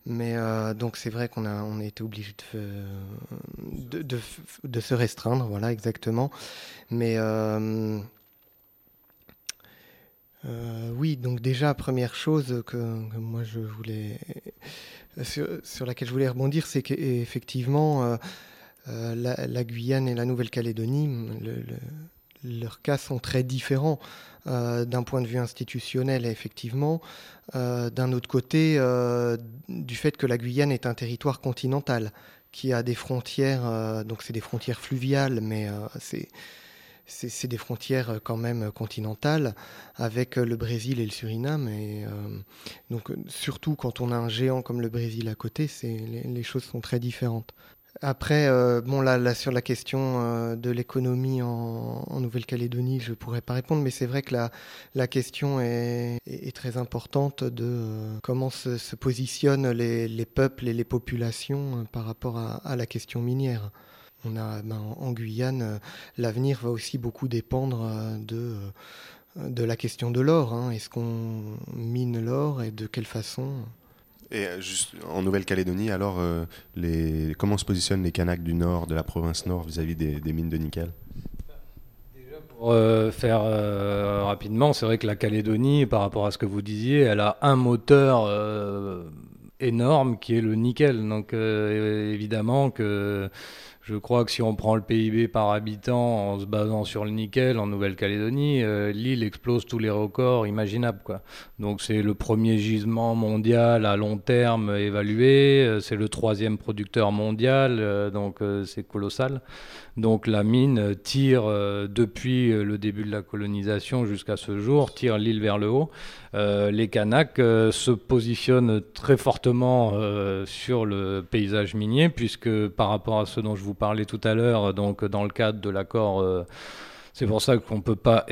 Mais donc c'est vrai qu'on a, on a été obligé de, de, de, se restreindre, voilà exactement. Mais oui, donc déjà, première chose que, moi je voulais, sur, laquelle je voulais rebondir, c'est qu'effectivement, la, Guyane et la Nouvelle-Calédonie, leurs cas sont très différents. Euh, d'un point de vue institutionnel, effectivement. Euh, d'un autre côté, euh, du fait que la Guyane est un territoire continental qui a des frontières, donc c'est des frontières fluviales, mais c'est c'est des frontières quand même continentales avec le Brésil et le Suriname. Et donc, surtout quand on a un géant comme le Brésil à côté, les, choses sont très différentes. Après, euh, bon, là, sur la question euh, de l'économie en, Nouvelle-Calédonie, je ne pourrais pas répondre, mais c'est vrai que la, la question est, très importante de euh, comment se, positionnent les, peuples et les populations par rapport à, la question minière. On a, ben, en Guyane, l'avenir va aussi beaucoup dépendre de, de la question de l'or. Hein. Est-ce qu'on mine l'or et de quelle façon? Et euh, juste en Nouvelle-Calédonie, alors, euh, les... comment se positionnent les Kanaks du Nord, de la province Nord, vis-à-vis des, mines de nickel? Pour euh, faire rapidement, c'est vrai que la Calédonie, par rapport à ce que vous disiez, elle a un moteur énorme qui est le nickel. Donc évidemment que je crois que si on prend le PIB par habitant en se basant sur le nickel en Nouvelle-Calédonie, euh, l'île explose tous les records imaginables. Quoi. Donc c'est le premier gisement mondial à long terme évalué, euh, c'est le troisième producteur mondial, euh, donc c'est colossal. Donc la mine tire depuis le début de la colonisation jusqu'à ce jour, tire l'île vers le haut. les Kanaks se positionnent très fortement sur le paysage minier, puisque par rapport à ce dont je vous parlais tout à l'heure, donc dans le cadre de l'accord. Euh, c'est pour ça qu'on ne peut pas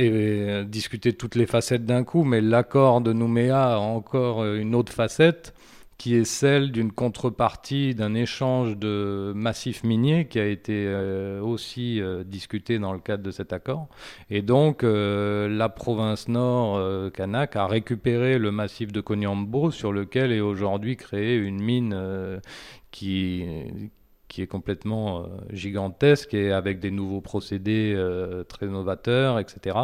discuter toutes les facettes d'un coup, mais l'accord de Nouméa a encore une autre facette qui est celle d'une contrepartie d'un échange de massifs miniers qui a été euh, aussi euh, discuté dans le cadre de cet accord. Et donc, la province nord, Kanak, a récupéré le massif de Konyambo sur lequel est aujourd'hui créée une mine qui qui est complètement euh, gigantesque et avec des nouveaux procédés euh, très novateurs, etc.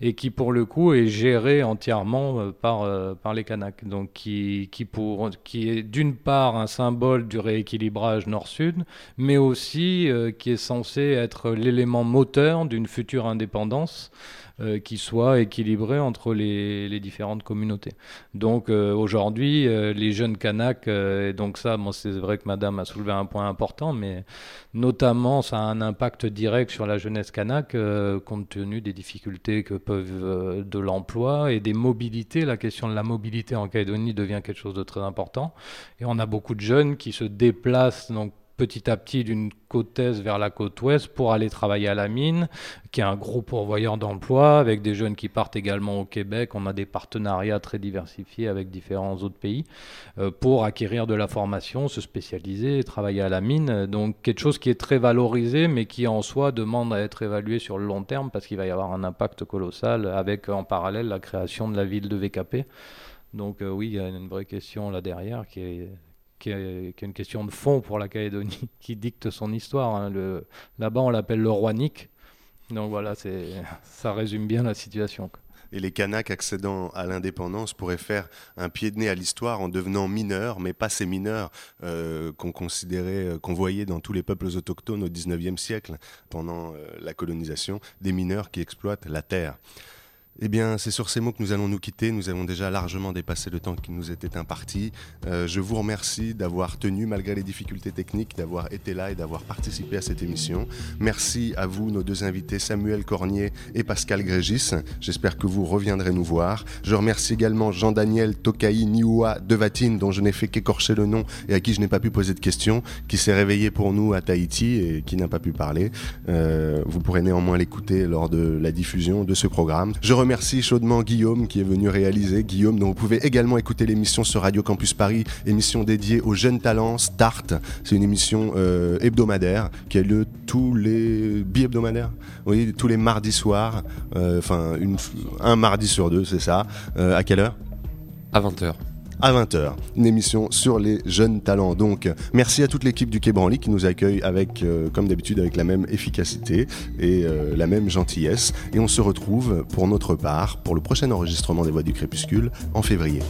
Et qui, pour le coup, est géré entièrement euh, par, par les Kanaks. Donc, qui, qui, pour, qui est d'une part un symbole du rééquilibrage nord-sud, mais aussi qui est censé être l'élément moteur d'une future indépendance. Euh, qui soit équilibré entre les, différentes communautés. Donc euh, aujourd'hui, euh, les jeunes Kanaks, et donc ça, c'est vrai que Madame a soulevé un point important, mais notamment ça a un impact direct sur la jeunesse Kanak, compte tenu des difficultés que peuvent de l'emploi et des mobilités. La question de la mobilité en Calédonie devient quelque chose de très important, et on a beaucoup de jeunes qui se déplacent donc petit à petit d'une côte est vers la côte ouest pour aller travailler à la mine, qui est un gros pourvoyeur d'emploi, avec des jeunes qui partent également au Québec. On a des partenariats très diversifiés avec différents autres pays euh, pour acquérir de la formation, se spécialiser, travailler à la mine. Donc quelque chose qui est très valorisé, mais qui en soi demande à être évalué sur le long terme parce qu'il va y avoir un impact colossal avec en parallèle la création de la ville de VKP. Donc euh, oui, il y a une vraie question là derrière qui est qui est, une question de fond pour la Calédonie, qui dicte son histoire. Hein. Là-bas, on l'appelle le roi Nick. Donc voilà, ça résume bien la situation. Et les Kanaks accédant à l'indépendance pourraient faire un pied de nez à l'histoire en devenant mineurs, mais pas ces mineurs euh, qu'on considérait, euh, qu'on voyait dans tous les peuples autochtones au XIXe siècle, pendant euh, la colonisation, des mineurs qui exploitent la terre. Eh bien, c'est sur ces mots que nous allons nous quitter. Nous avons déjà largement dépassé le temps qui nous était imparti. Euh, je vous remercie d'avoir tenu, malgré les difficultés techniques, d'avoir été là et d'avoir participé à cette émission. Merci à vous, nos deux invités, Samuel Cornier et Pascal Grégis. J'espère que vous reviendrez nous voir. Je remercie également Jean-Daniel Tokaï Niwa Devatine, dont je n'ai fait qu'écorcher le nom et à qui je n'ai pas pu poser de questions, qui s'est réveillé pour nous à Tahiti et qui n'a pas pu parler. Euh, vous pourrez néanmoins l'écouter lors de la diffusion de ce programme. Je chaudement Guillaume qui est venu réaliser. Guillaume, dont vous pouvez également écouter l'émission sur Radio Campus Paris, émission dédiée aux jeunes talents, Start. C'est une émission euh, hebdomadaire qui a lieu tous les bi-hebdomadaires, oui, tous les mardis soirs, euh, enfin un mardi sur deux, c'est ça. Euh, à quelle heure? À 20h. À 20h. Une émission sur les jeunes talents. Donc, merci à toute l'équipe du Quai Branly qui nous accueille avec, euh, comme d'habitude, avec la même efficacité et euh, la même gentillesse. Et on se retrouve pour notre part pour le prochain enregistrement des Voix du Crépuscule en février.